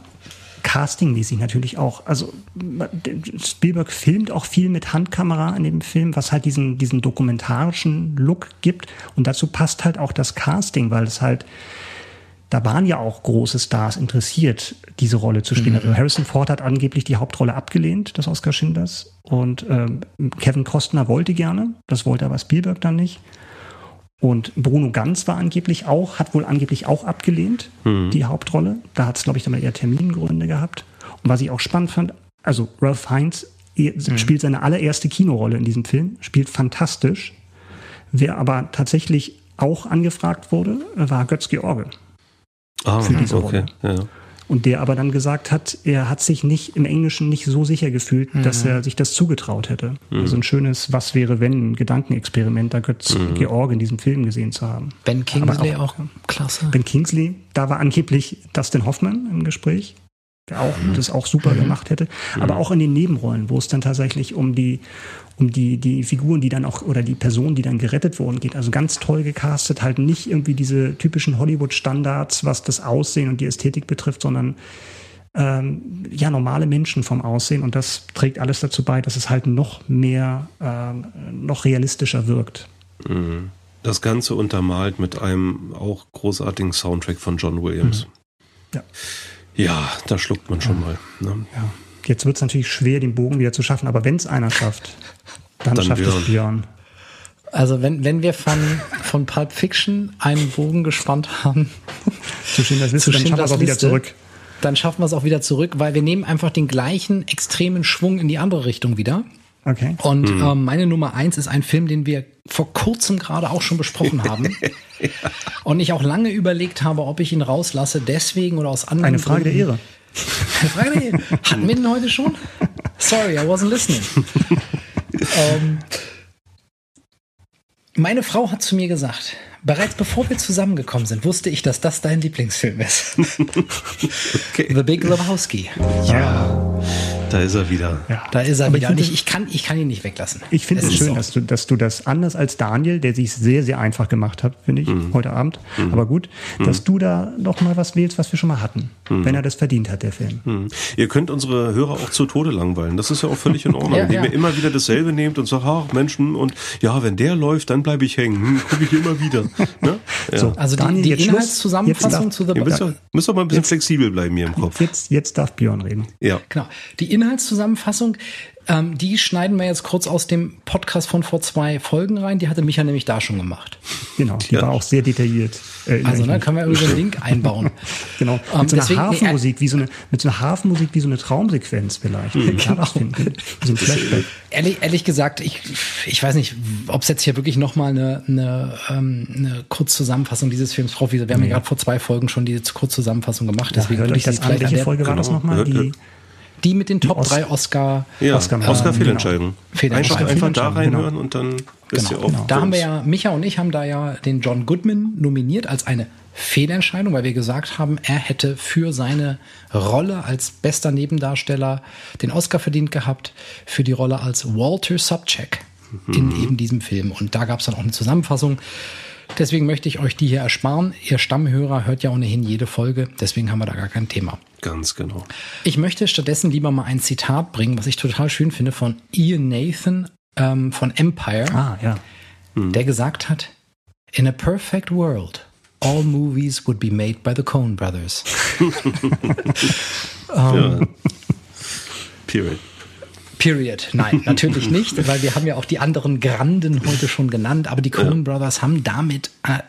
Castingmäßig natürlich auch. Also Spielberg filmt auch viel mit Handkamera in dem Film, was halt diesen, diesen dokumentarischen Look gibt. Und dazu passt halt auch das Casting, weil es halt da waren ja auch große Stars interessiert, diese Rolle zu spielen. Mhm. Also Harrison Ford hat angeblich die Hauptrolle abgelehnt, des Oscar Schindlers. Und ähm, Kevin Costner wollte gerne, das wollte aber Spielberg dann nicht. Und Bruno Ganz war angeblich auch, hat wohl angeblich auch abgelehnt, mhm. die Hauptrolle. Da hat es, glaube ich, dann mal eher Termingründe gehabt. Und was ich auch spannend fand, also Ralph Fiennes mhm. spielt seine allererste Kinorolle in diesem Film, spielt fantastisch. Wer aber tatsächlich auch angefragt wurde, war Götz George ah, für diese okay, Rolle. Ja. Und der aber dann gesagt hat, er hat sich nicht im Englischen nicht so sicher gefühlt, mhm. dass er sich das zugetraut hätte. Mhm. Also ein schönes Was wäre wenn Gedankenexperiment, da Götz mhm. Georg in diesem Film gesehen zu haben. Ben Kingsley auch, auch, klasse. Ben Kingsley, da war angeblich Dustin Hoffman im Gespräch, der auch mhm. das auch super mhm. gemacht hätte. Aber mhm. auch in den Nebenrollen, wo es dann tatsächlich um die um die, die Figuren, die dann auch, oder die Personen, die dann gerettet wurden, geht. Also ganz toll gecastet, halt nicht irgendwie diese typischen Hollywood-Standards, was das Aussehen und die Ästhetik betrifft, sondern ähm, ja, normale Menschen vom Aussehen. Und das trägt alles dazu bei, dass es halt noch mehr, ähm, noch realistischer wirkt. Mhm. Das Ganze untermalt mit einem auch großartigen Soundtrack von John Williams. Mhm. Ja. Ja, da schluckt man schon ja. mal. Ne? Ja. Jetzt wird es natürlich schwer, den Bogen wieder zu schaffen, aber wenn es einer schafft, dann, dann schafft Björn. es Björn. Also wenn, wenn wir von, von Pulp Fiction einen Bogen gespannt haben, zu Schindlers Liste, dann schaffen wir es auch wieder zurück. Dann schaffen wir es auch wieder zurück, weil wir nehmen einfach den gleichen extremen Schwung in die andere Richtung wieder. Okay. Und hm. ähm, meine Nummer eins ist ein Film, den wir vor kurzem gerade auch schon besprochen haben. ja. Und ich auch lange überlegt habe, ob ich ihn rauslasse, deswegen oder aus anderen Eine Frage Gründen. der Ehre. Frage. Hatten wir den heute schon? Sorry, I wasn't listening. ähm, meine Frau hat zu mir gesagt, bereits bevor wir zusammengekommen sind, wusste ich, dass das dein Lieblingsfilm ist. okay. The Big Lebowski. Ja. Da ist er wieder. Ja. Da ist er Aber wieder. Ich, ich, ich, kann, ich kann ihn nicht weglassen. Ich finde es schön, dass du, dass du das anders als Daniel, der sich sehr, sehr einfach gemacht hat, finde ich, mhm. heute Abend. Mhm. Aber gut, mhm. dass du da noch mal was wählst, was wir schon mal hatten. Mhm. Wenn er das verdient hat, der Film. Mhm. Ihr könnt unsere Hörer auch zu Tode langweilen. Das ist ja auch völlig in Ordnung. ja, indem ja. ihr immer wieder dasselbe nehmt und sagt, ach Menschen, und ja, wenn der läuft, dann bleibe ich hängen. Hm, Gucke ich immer wieder. Ne? Ja. So, also die, die Inhaltszusammenfassung zu The Ihr müsst, müsst doch mal ein bisschen jetzt, flexibel bleiben hier im Kopf. Jetzt, jetzt darf Björn reden. Ja. Genau. Die Inhaltszusammenfassung, ähm, die schneiden wir jetzt kurz aus dem Podcast von vor zwei Folgen rein. Die hatte Micha nämlich da schon gemacht. Genau, die ja. war auch sehr detailliert. Äh, also, ne, können wir über den Link einbauen. genau. Ähm, mit so einer deswegen, Hafenmusik, wie so eine, mit so einer Hafenmusik wie so eine Traumsequenz vielleicht. Mhm. Genau. so ein Flashback. Ehrlich, ehrlich gesagt, ich, ich weiß nicht, ob es jetzt hier wirklich nochmal eine, eine, ähm, eine Kurzzusammenfassung dieses Films braucht. Wir haben ja gerade vor zwei Folgen schon diese Kurzzusammenfassung gemacht. Deswegen ja, würde ich das an. Welche Folge war das nochmal? Die, die mit den Top 3 Oscar. Ja, Oscar, ähm, Oscar Fehlentscheidung. Genau. Einfach, einfach da reinhören genau. und dann bist genau, du genau. Da haben wir ja, Micha und ich haben da ja den John Goodman nominiert als eine Fehlentscheidung, weil wir gesagt haben, er hätte für seine Rolle als bester Nebendarsteller den Oscar verdient gehabt, für die Rolle als Walter Subcheck mhm. in eben diesem Film. Und da gab es dann auch eine Zusammenfassung. Deswegen möchte ich euch die hier ersparen. Ihr Stammhörer hört ja ohnehin jede Folge, deswegen haben wir da gar kein Thema. Ganz genau. Ich möchte stattdessen lieber mal ein Zitat bringen, was ich total schön finde, von Ian Nathan ähm, von Empire, ah, ja. Hm. der gesagt hat, In a perfect world, all movies would be made by the Coen Brothers. um, ja. Period. Period. Nein, natürlich nicht, weil wir haben ja auch die anderen Granden heute schon genannt, aber die Coen Brothers haben damit, äh,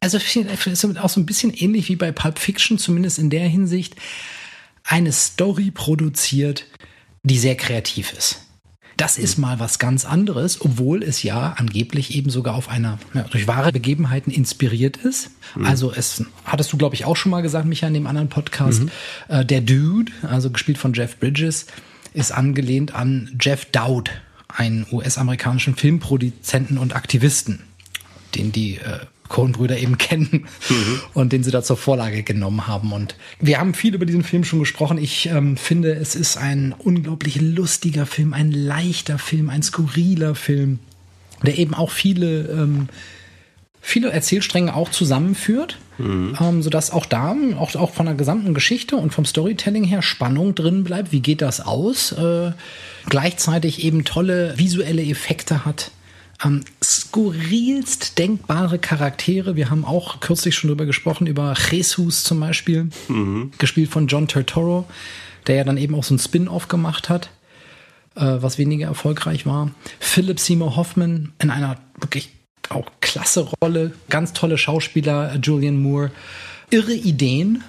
also ist auch so ein bisschen ähnlich wie bei Pulp Fiction, zumindest in der Hinsicht, eine Story produziert, die sehr kreativ ist. Das ist mal was ganz anderes, obwohl es ja angeblich eben sogar auf einer ja, durch wahre Begebenheiten inspiriert ist. Mhm. Also es hattest du glaube ich auch schon mal gesagt, Micha, in dem anderen Podcast. Mhm. Äh, der Dude, also gespielt von Jeff Bridges, ist angelehnt an Jeff Dowd, einen US-amerikanischen Filmproduzenten und Aktivisten, den die äh, Coen-Brüder eben kennen mhm. und den sie da zur Vorlage genommen haben. Und wir haben viel über diesen Film schon gesprochen. Ich ähm, finde, es ist ein unglaublich lustiger Film, ein leichter Film, ein skurriler Film, der eben auch viele, ähm, viele Erzählstränge auch zusammenführt, mhm. ähm, sodass auch da, auch, auch von der gesamten Geschichte und vom Storytelling her Spannung drin bleibt. Wie geht das aus? Äh, gleichzeitig eben tolle visuelle Effekte hat ähm, skurrilst denkbare Charaktere. Wir haben auch kürzlich schon drüber gesprochen, über Jesus zum Beispiel, mhm. gespielt von John Turturro, der ja dann eben auch so ein Spin-off gemacht hat, äh, was weniger erfolgreich war. Philip Seymour Hoffman in einer wirklich auch klasse Rolle, ganz tolle Schauspieler, Julian Moore, irre Ideen.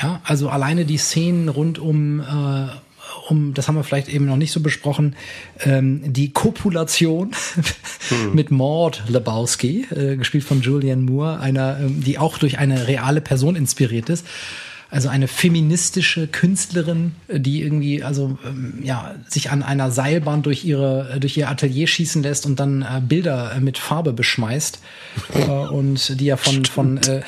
Ja, also alleine die Szenen rund um äh, um, das haben wir vielleicht eben noch nicht so besprochen, ähm, die Kopulation hm. mit Maud Lebowski, äh, gespielt von Julianne Moore, einer, ähm, die auch durch eine reale Person inspiriert ist. Also eine feministische Künstlerin, die irgendwie, also ähm, ja, sich an einer Seilbahn durch ihre, durch ihr Atelier schießen lässt und dann äh, Bilder mit Farbe beschmeißt. äh, und die ja von, von äh,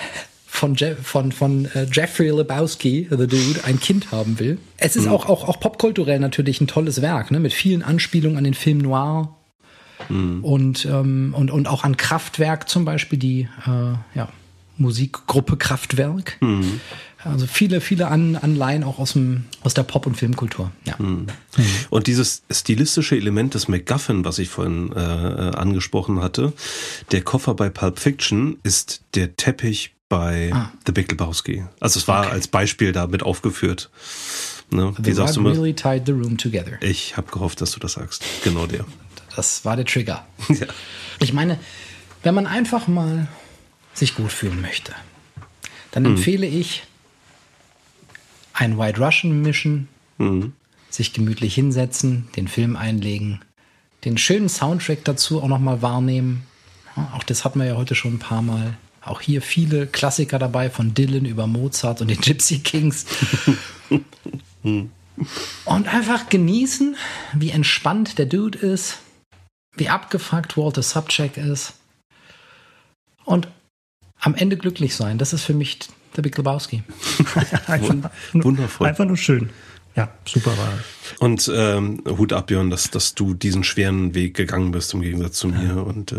von, Je von, von äh, Jeffrey Lebowski, The Dude, ein Kind haben will. Es ist mhm. auch, auch, auch popkulturell natürlich ein tolles Werk, ne? mit vielen Anspielungen an den Film Noir mhm. und, ähm, und, und auch an Kraftwerk zum Beispiel, die äh, ja, Musikgruppe Kraftwerk. Mhm. Also viele, viele An Anleihen auch aus, dem, aus der Pop- und Filmkultur. Ja. Mhm. Und dieses stilistische Element des MacGuffin, was ich vorhin äh, äh, angesprochen hatte, der Koffer bei Pulp Fiction ist der Teppich bei ah. The Big Lebowski. Also es war okay. als Beispiel da mit aufgeführt. Ne? Wie sagst du mal? really tied the room together. Ich habe gehofft, dass du das sagst. Genau der. Das war der Trigger. ja. Ich meine, wenn man einfach mal sich gut fühlen möchte, dann mhm. empfehle ich ein White Russian mischen, mhm. sich gemütlich hinsetzen, den Film einlegen, den schönen Soundtrack dazu auch nochmal wahrnehmen. auch das hatten wir ja heute schon ein paar Mal. Auch hier viele Klassiker dabei, von Dylan über Mozart und den Gypsy Kings. und einfach genießen, wie entspannt der Dude ist, wie abgefuckt Walter Subcheck ist. Und am Ende glücklich sein. Das ist für mich der Big Lebowski. einfach, Wundervoll. Einfach nur schön. Ja, super war. Und ähm, Hut ab, Björn, dass, dass du diesen schweren Weg gegangen bist im Gegensatz zu mir. Ja. Und äh,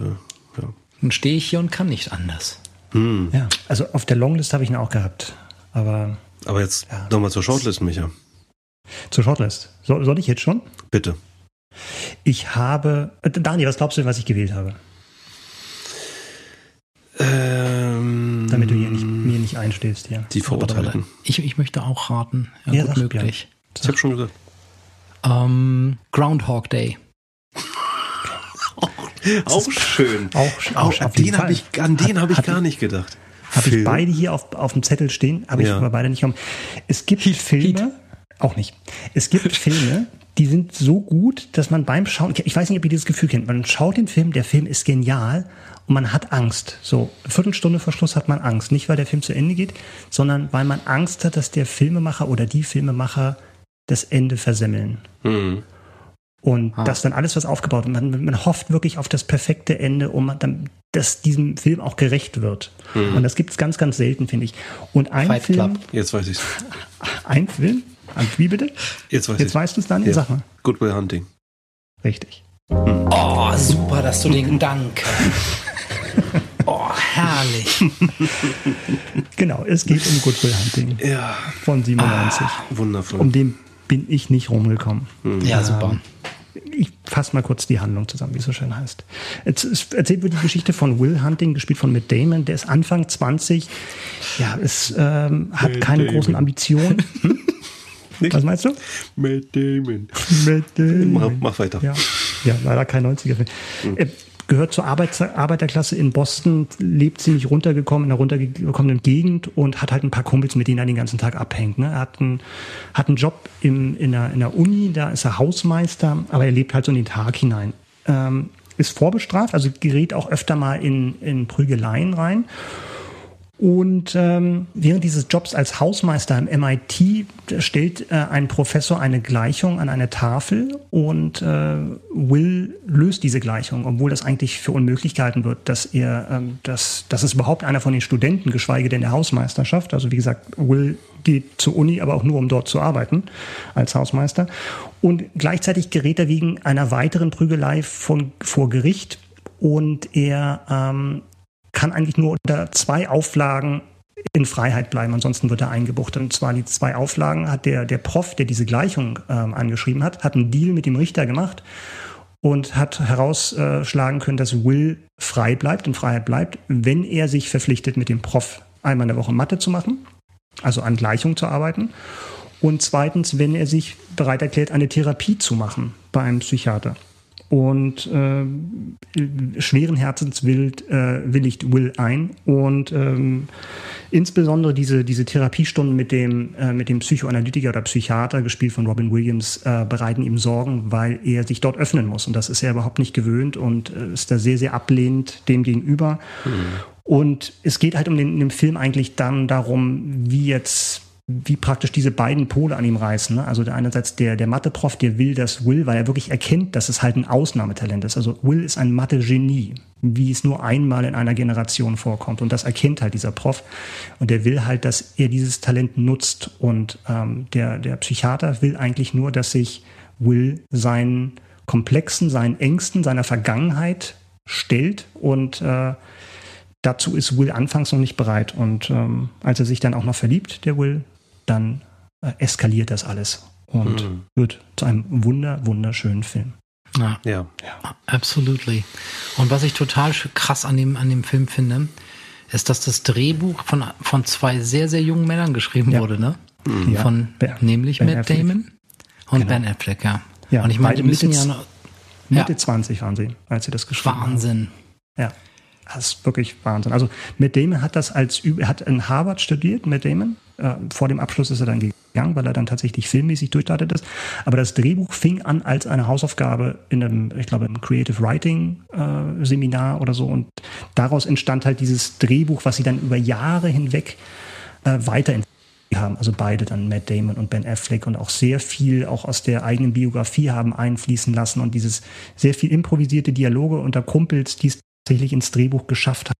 ja. Nun stehe ich hier und kann nicht anders. Hm. Ja, also auf der Longlist habe ich ihn auch gehabt. Aber, aber jetzt ja. nochmal zur Shortlist, Micha. Zur Shortlist. So, soll ich jetzt schon? Bitte. Ich habe. Äh, Daniel, was glaubst du, was ich gewählt habe? Ähm, Damit du hier nicht einstehst hier. Die Verurteilten. Ich, ich möchte auch raten. Ja, ja gut möglich. Ja. Ich habe schon gesagt. Um, ähm, Groundhog Day. auch schön. Auch, auch an den habe ich, an den habe ich gar nicht gedacht. Habe ich beide hier auf, auf dem Zettel stehen, habe ich ja. aber beide nicht kommen. Es gibt Heat, Filme, Heat. auch nicht. Es gibt Filme, die sind so gut, dass man beim Schauen, ich weiß nicht, ob ihr dieses Gefühl kennt, man schaut den Film, der Film ist genial und man hat Angst. So, eine Viertelstunde vor Schluss hat man Angst. Nicht, weil der Film zu Ende geht, sondern weil man Angst hat, dass der Filmemacher oder die Filmemacher das Ende versemmeln. Mhm. Und ah. das dann alles, was aufgebaut wird. Man, man hofft wirklich auf das perfekte Ende, um dann, dass diesem Film auch gerecht wird. Mhm. Und das gibt es ganz, ganz selten, finde ich. Und ein Fight Film. Club. Jetzt weiß ich Ein Film? Wie bitte? Jetzt weiß Jetzt weißt du es dann? Ja. Sag mal. Good Will Hunting. Richtig. Mhm. Oh, super, dass du den. Danke. Oh, herrlich. genau, es geht um Good Will Hunting. Ja. Von 97. Ah, wundervoll. Um den bin ich nicht rumgekommen. Mhm. Ja, super. Ich fasse mal kurz die Handlung zusammen, wie es so schön heißt. Es erzählt wird die Geschichte von Will Hunting, gespielt von Matt Damon. Der ist Anfang 20. Ja, es ähm, hat Matt keine Damon. großen Ambitionen. Hm? Was meinst du? Matt Damon. Matt Damon. Mach, mach weiter. Ja, ja leider kein 90er-Film. Mhm. gehört zur Arbeiter, Arbeiterklasse in Boston, lebt ziemlich runtergekommen, in einer runtergekommenen Gegend und hat halt ein paar Kumpels, mit denen er den ganzen Tag abhängt. Ne? Er hat einen, hat einen Job im, in, der, in der Uni, da ist er Hausmeister, aber er lebt halt so in den Tag hinein. Ähm, ist vorbestraft, also gerät auch öfter mal in, in Prügeleien rein und ähm, während dieses Jobs als Hausmeister im MIT stellt äh, ein Professor eine Gleichung an eine Tafel und äh, Will löst diese Gleichung, obwohl das eigentlich für unmöglich gehalten wird, dass er, ähm, dass, dass es überhaupt einer von den Studenten, geschweige denn der Hausmeister schafft. Also wie gesagt, Will geht zur Uni, aber auch nur um dort zu arbeiten als Hausmeister. Und gleichzeitig gerät er wegen einer weiteren Prügelei von, vor Gericht und er ähm, kann eigentlich nur unter zwei Auflagen in Freiheit bleiben, ansonsten wird er eingebuchtet. Und zwar die zwei Auflagen hat der, der Prof, der diese Gleichung ähm, angeschrieben hat, hat einen Deal mit dem Richter gemacht und hat herausschlagen können, dass Will frei bleibt, in Freiheit bleibt, wenn er sich verpflichtet, mit dem Prof einmal in der Woche Mathe zu machen, also an Gleichung zu arbeiten. Und zweitens, wenn er sich bereit erklärt, eine Therapie zu machen bei einem Psychiater und äh, schweren Herzens will, äh, willigt Will ein und ähm, insbesondere diese, diese Therapiestunden mit dem, äh, mit dem Psychoanalytiker oder Psychiater, gespielt von Robin Williams, äh, bereiten ihm Sorgen, weil er sich dort öffnen muss und das ist er überhaupt nicht gewöhnt und äh, ist da sehr, sehr ablehnend dem gegenüber. Mhm. Und es geht halt um den, in dem Film eigentlich dann darum, wie jetzt wie praktisch diese beiden Pole an ihm reißen. Ne? Also der einerseits der, der Mathe-Prof, der will das Will, weil er wirklich erkennt, dass es halt ein Ausnahmetalent ist. Also Will ist ein Mathe-Genie, wie es nur einmal in einer Generation vorkommt. Und das erkennt halt dieser Prof. Und der will halt, dass er dieses Talent nutzt. Und ähm, der, der Psychiater will eigentlich nur, dass sich Will seinen Komplexen, seinen Ängsten, seiner Vergangenheit stellt und äh, dazu ist Will anfangs noch nicht bereit. Und ähm, als er sich dann auch noch verliebt, der Will, dann äh, eskaliert das alles und mhm. wird zu einem wunder, wunderschönen Film. Ja. ja. ja. Absolutely. Und was ich total krass an dem, an dem Film finde, ist, dass das Drehbuch von, von zwei sehr, sehr jungen Männern geschrieben ja. wurde, ne? Mhm. Ja. Von, ben, nämlich ben Matt Affleck. Damon und genau. Ben Affleck, ja. ja. Und ich meine, die müssen ja noch. Mitte ja. 20 waren sie, als sie das geschrieben Wahnsinn. haben. Wahnsinn. Ja. Das ist wirklich Wahnsinn. Also Matt Damon hat das als, er hat in Harvard studiert, Matt Damon. Äh, vor dem Abschluss ist er dann gegangen, weil er dann tatsächlich filmmäßig durchstartet ist. Aber das Drehbuch fing an als eine Hausaufgabe in einem, ich glaube, im Creative Writing äh, Seminar oder so. Und daraus entstand halt dieses Drehbuch, was sie dann über Jahre hinweg äh, weiterentwickelt haben, also beide dann Matt Damon und Ben Affleck und auch sehr viel auch aus der eigenen Biografie haben einfließen lassen und dieses sehr viel improvisierte Dialoge unter Kumpels, die es tatsächlich ins Drehbuch geschafft hat.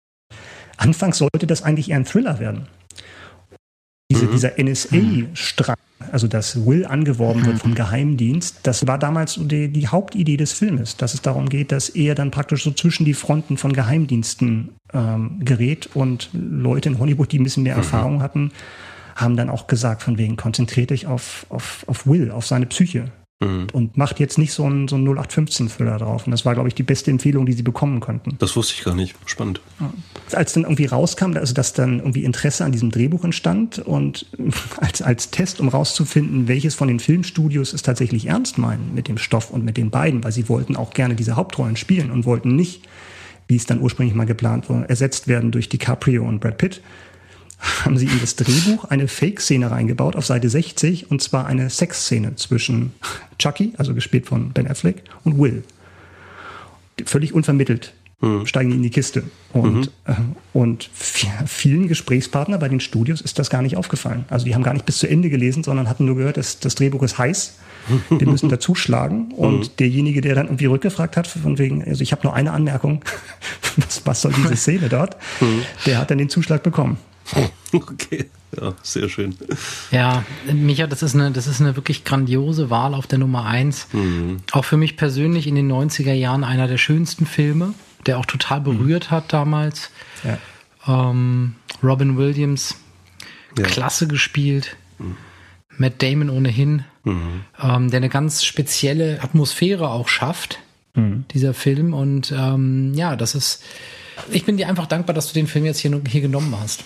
Anfangs sollte das eigentlich eher ein Thriller werden. Diese, mhm. Dieser NSA-Strang, also dass Will angeworben wird mhm. vom Geheimdienst, das war damals die, die, Hauptidee des Filmes, dass es darum geht, dass er dann praktisch so zwischen die Fronten von Geheimdiensten ähm, gerät und Leute in Hollywood, die ein bisschen mehr mhm. Erfahrung hatten, haben dann auch gesagt, von wegen, konzentriert dich auf, auf, auf Will, auf seine Psyche. Mhm. Und macht jetzt nicht so einen, so einen 0815-Füller drauf. Und das war, glaube ich, die beste Empfehlung, die sie bekommen konnten. Das wusste ich gar nicht. Spannend. Ja. Als dann irgendwie rauskam, also dass dann irgendwie Interesse an diesem Drehbuch entstand und als, als Test, um rauszufinden, welches von den Filmstudios es tatsächlich ernst meinen mit dem Stoff und mit den beiden, weil sie wollten auch gerne diese Hauptrollen spielen und wollten nicht, wie es dann ursprünglich mal geplant war, ersetzt werden durch DiCaprio und Brad Pitt, haben sie in das Drehbuch eine Fake-Szene reingebaut auf Seite 60 und zwar eine Sexszene zwischen Chucky, also gespielt von Ben Affleck, und Will. Völlig unvermittelt mhm. steigen die in die Kiste. Und, mhm. äh, und vielen Gesprächspartner bei den Studios ist das gar nicht aufgefallen. Also die haben gar nicht bis zu Ende gelesen, sondern hatten nur gehört, dass das Drehbuch ist heiß. Wir müssen dazu schlagen. Und mhm. derjenige, der dann irgendwie rückgefragt hat, von wegen, also ich habe nur eine Anmerkung, was, was soll diese Szene dort, mhm. der hat dann den Zuschlag bekommen. Okay, ja, sehr schön. Ja, Micha, das ist eine, das ist eine wirklich grandiose Wahl auf der Nummer 1. Mhm. Auch für mich persönlich in den 90er Jahren einer der schönsten Filme, der auch total berührt mhm. hat damals. Ja. Ähm, Robin Williams, ja. klasse gespielt. Mhm. Matt Damon ohnehin, mhm. ähm, der eine ganz spezielle Atmosphäre auch schafft, mhm. dieser Film. Und ähm, ja, das ist ich bin dir einfach dankbar, dass du den Film jetzt hier, hier genommen hast.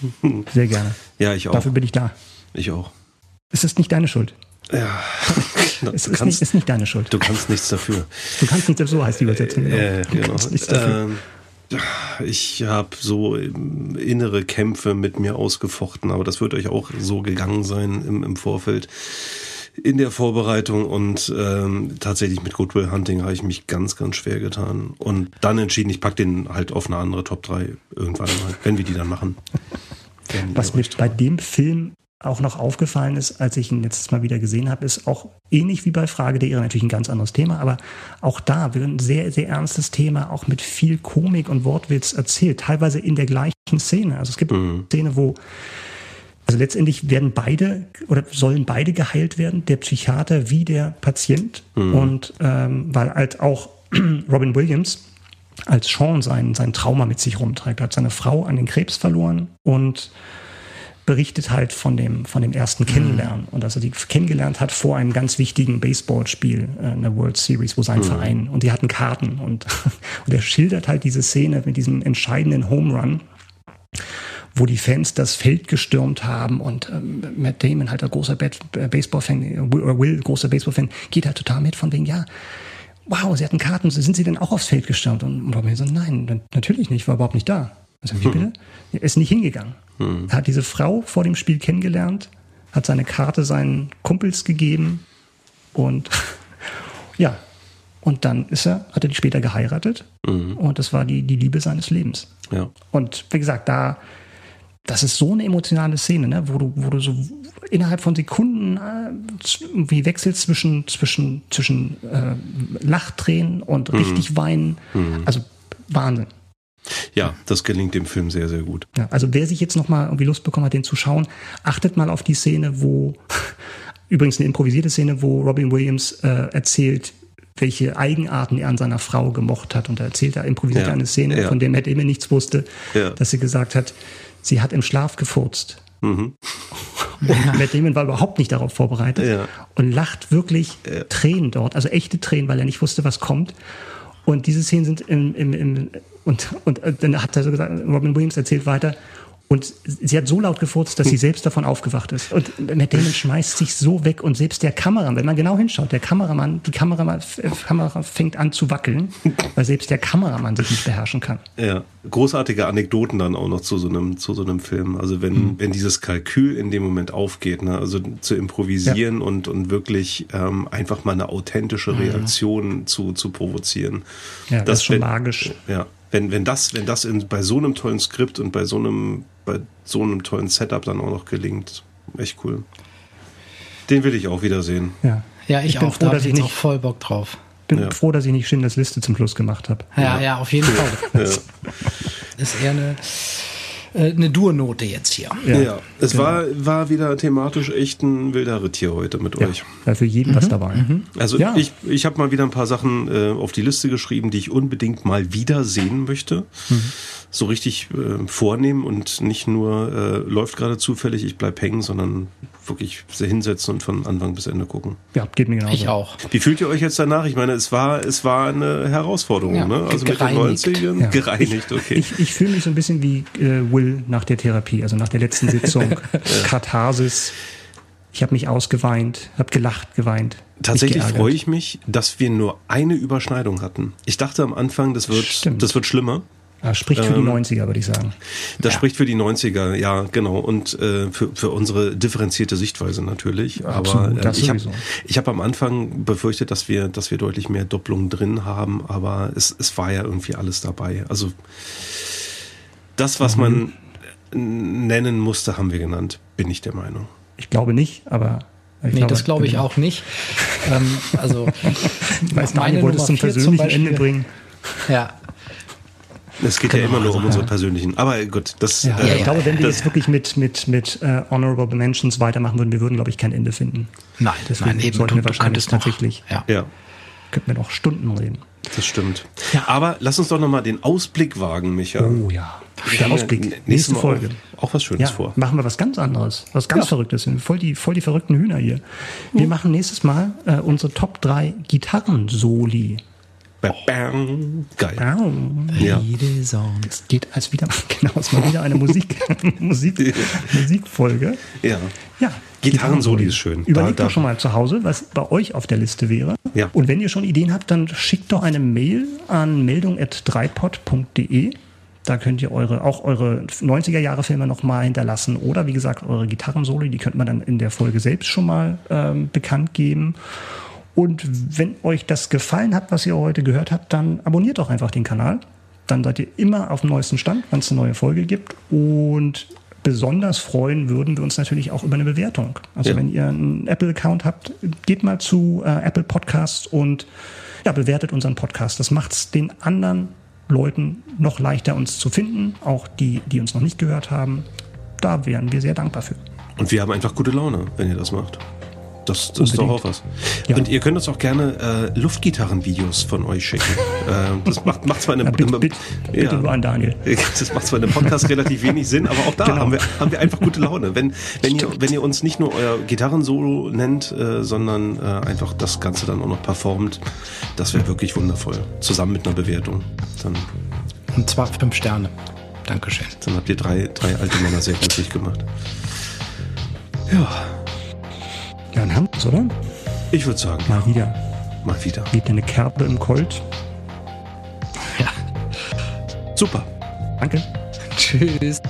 Sehr gerne. Ja, ich auch. Dafür bin ich da. Ich auch. Es ist nicht deine Schuld. Ja. es ist, kannst, nicht, ist nicht deine Schuld. Du kannst nichts dafür. Du kannst nichts dafür, so heißt die Übersetzung. Genau. Äh, genau. Ähm, ich habe so innere Kämpfe mit mir ausgefochten, aber das wird euch auch so gegangen sein im, im Vorfeld in der Vorbereitung und ähm, tatsächlich mit Goodwill Hunting habe ich mich ganz, ganz schwer getan. Und dann entschieden, ich packe den halt auf eine andere Top 3 irgendwann mal, wenn wir die dann machen. Was mir bei dem Film auch noch aufgefallen ist, als ich ihn letztes Mal wieder gesehen habe, ist auch ähnlich wie bei Frage der Ehre natürlich ein ganz anderes Thema, aber auch da wird ein sehr, sehr ernstes Thema, auch mit viel Komik und Wortwitz erzählt, teilweise in der gleichen Szene. Also es gibt mhm. eine Szene, wo also letztendlich werden beide oder sollen beide geheilt werden, der Psychiater wie der Patient. Mhm. Und ähm, weil halt auch Robin Williams als Sean sein, sein Trauma mit sich rumträgt, hat seine Frau an den Krebs verloren und berichtet halt von dem, von dem ersten Kennenlernen. Mhm. Und dass er die kennengelernt hat vor einem ganz wichtigen Baseballspiel äh, in der World Series, wo sein mhm. Verein, und die hatten Karten. Und, und er schildert halt diese Szene mit diesem entscheidenden Home Run wo die Fans das Feld gestürmt haben und ähm, Matt Damon, halt ein großer äh, Baseball-Fan, oder Will, großer Baseball-Fan, geht halt total mit von wegen, ja, wow, sie hatten Karten, sind sie denn auch aufs Feld gestürmt? Und Robin so, nein, natürlich nicht, war überhaupt nicht da. Also, wie hm. bitte? Er ist nicht hingegangen. Hm. Er hat diese Frau vor dem Spiel kennengelernt, hat seine Karte seinen Kumpels gegeben und ja, und dann ist er, hat er die später geheiratet mhm. und das war die, die Liebe seines Lebens. Ja. Und wie gesagt, da das ist so eine emotionale Szene, ne? wo, du, wo du so innerhalb von Sekunden äh, wie wechselst zwischen, zwischen, zwischen äh, Lachtränen und mhm. richtig weinen. Mhm. Also Wahnsinn. Ja, das gelingt dem Film sehr, sehr gut. Ja, also wer sich jetzt nochmal irgendwie Lust bekommen hat, den zu schauen, achtet mal auf die Szene, wo, übrigens eine improvisierte Szene, wo Robin Williams äh, erzählt, welche Eigenarten er an seiner Frau gemocht hat. Und er erzählt, er improvisiert ja, eine Szene, ja. von der Matt immer nichts wusste, dass sie gesagt hat, sie hat im Schlaf gefurzt. Mhm. Und Matt Damon war überhaupt nicht darauf vorbereitet ja. und lacht wirklich ja. Tränen dort, also echte Tränen, weil er nicht wusste, was kommt. Und diese Szenen sind im, im, im und, und dann hat er so gesagt, Robin Williams erzählt weiter, und sie hat so laut gefurzt, dass sie selbst davon aufgewacht ist. Und Matt Damon schmeißt sich so weg und selbst der Kameramann, wenn man genau hinschaut, der Kameramann, die Kameramann, äh, Kamera fängt an zu wackeln, weil selbst der Kameramann sich nicht beherrschen kann. Ja, großartige Anekdoten dann auch noch zu so einem, zu so einem Film. Also wenn, mhm. wenn dieses Kalkül in dem Moment aufgeht, ne? also zu improvisieren ja. und, und wirklich ähm, einfach mal eine authentische Reaktion mhm. zu, zu provozieren. Ja, das, das ist schon wenn, magisch. Ja, wenn, wenn das, wenn das in, bei so einem tollen Skript und bei so einem, bei so einem tollen Setup dann auch noch gelingt, echt cool. Den will ich auch wiedersehen. Ja, ja ich, ich bin auch, froh, da dass ich nicht auch voll Bock drauf. Bin ja. froh, dass ich nicht Schindlers Liste zum Schluss gemacht habe. Ja, ja, ja, auf jeden Fall. ja. Ist eher eine eine Dur-Note jetzt hier. Ja, ja. es genau. war, war wieder thematisch echt ein wilder Ritt hier heute mit ja, euch. Ja, für jeden mhm. was dabei. Mhm. Also ja. ich, ich habe mal wieder ein paar Sachen äh, auf die Liste geschrieben, die ich unbedingt mal wieder sehen möchte. Mhm so richtig äh, vornehmen und nicht nur äh, läuft gerade zufällig, ich bleib hängen, sondern wirklich sehr hinsetzen und von Anfang bis Ende gucken. Ja, geht mir genau. Ich auch. Wie fühlt ihr euch jetzt danach? Ich meine, es war, es war eine Herausforderung, ja, ne? Also gereinigt. mit den 90ern. Ja. Gereinigt, okay. Ich, ich fühle mich so ein bisschen wie äh, Will nach der Therapie, also nach der letzten Sitzung. Katharsis. Ich habe mich ausgeweint, habe gelacht, geweint. Tatsächlich freue ich mich, dass wir nur eine Überschneidung hatten. Ich dachte am Anfang, das wird, das wird schlimmer. Das spricht für die 90er, ähm, würde ich sagen. Das ja. spricht für die 90er, ja, genau. Und äh, für, für unsere differenzierte Sichtweise natürlich. Absolut, aber äh, ich habe ich hab am Anfang befürchtet, dass wir, dass wir deutlich mehr Doppelungen drin haben, aber es, es war ja irgendwie alles dabei. Also das, was mhm. man nennen musste, haben wir genannt, bin ich der Meinung. Ich glaube nicht, aber ich nee, glaube, das glaube ich genau. auch nicht. ähm, also, ich weiß, meine wollte es zum persönlichen Ende bringen. Ja, es geht genau, ja immer nur um also, unsere persönlichen. Aber gut, das. Ja, äh, ich glaube, wenn wir jetzt wirklich mit, mit, mit uh, Honorable Mentions weitermachen würden, wir würden, glaube ich, kein Ende finden. Nein, Deswegen nein, eben. Sollten wir wahrscheinlich tatsächlich. Noch, ja. ja. Könnten wir noch Stunden reden. Das stimmt. Ja. Aber lass uns doch nochmal den Ausblick wagen, Micha. Oh ja. Der Ausblick. Nächste Folge. Auch, auch was Schönes ja, vor. Machen wir was ganz anderes. Was ganz ja. Verrücktes. Voll die, voll die verrückten Hühner hier. Wir mhm. machen nächstes Mal äh, unsere Top 3 Gitarren-Soli. Bam. Geil. Bam. Ja. Es geht als wieder, genau, es mal wieder eine Musik, Musik, Musikfolge. Ja. Ja. Gitarrensoli ist schön. Überlegt da, doch schon mal zu Hause, was bei euch auf der Liste wäre. Ja. Und wenn ihr schon Ideen habt, dann schickt doch eine Mail an meldung.dreipod.de. Da könnt ihr eure, auch eure 90er Jahre Filme nochmal hinterlassen oder wie gesagt eure Gitarrensoli, die könnte man dann in der Folge selbst schon mal ähm, bekannt geben. Und wenn euch das gefallen hat, was ihr heute gehört habt, dann abonniert doch einfach den Kanal. Dann seid ihr immer auf dem neuesten Stand, wenn es eine neue Folge gibt. Und besonders freuen würden wir uns natürlich auch über eine Bewertung. Also ja. wenn ihr einen Apple-Account habt, geht mal zu äh, Apple Podcasts und ja, bewertet unseren Podcast. Das macht es den anderen Leuten noch leichter, uns zu finden, auch die, die uns noch nicht gehört haben. Da wären wir sehr dankbar für. Und wir haben einfach gute Laune, wenn ihr das macht. Das, das ist doch auch was. Ja. Und ihr könnt uns auch gerne äh, Luftgitarrenvideos von euch schicken. äh, das macht, macht zwar in einem, ja, bitte, bitte, ja, bitte nur an Daniel. Das macht zwar in einem Podcast relativ wenig Sinn, aber auch da genau. haben, wir, haben wir einfach gute Laune. Wenn, wenn, ihr, wenn ihr uns nicht nur euer Gitarrensolo nennt, äh, sondern äh, einfach das Ganze dann auch noch performt, das wäre wirklich wundervoll. Zusammen mit einer Bewertung. Dann, Und zwar fünf Sterne. Dankeschön. Dann habt ihr drei, drei alte Männer sehr glücklich gemacht. Ja. Ja, ein Hammes, oder? Ich würde sagen. Mal wieder. Mal wieder. Geht eine Kerbe im Colt. Ja. Super. Danke. Tschüss.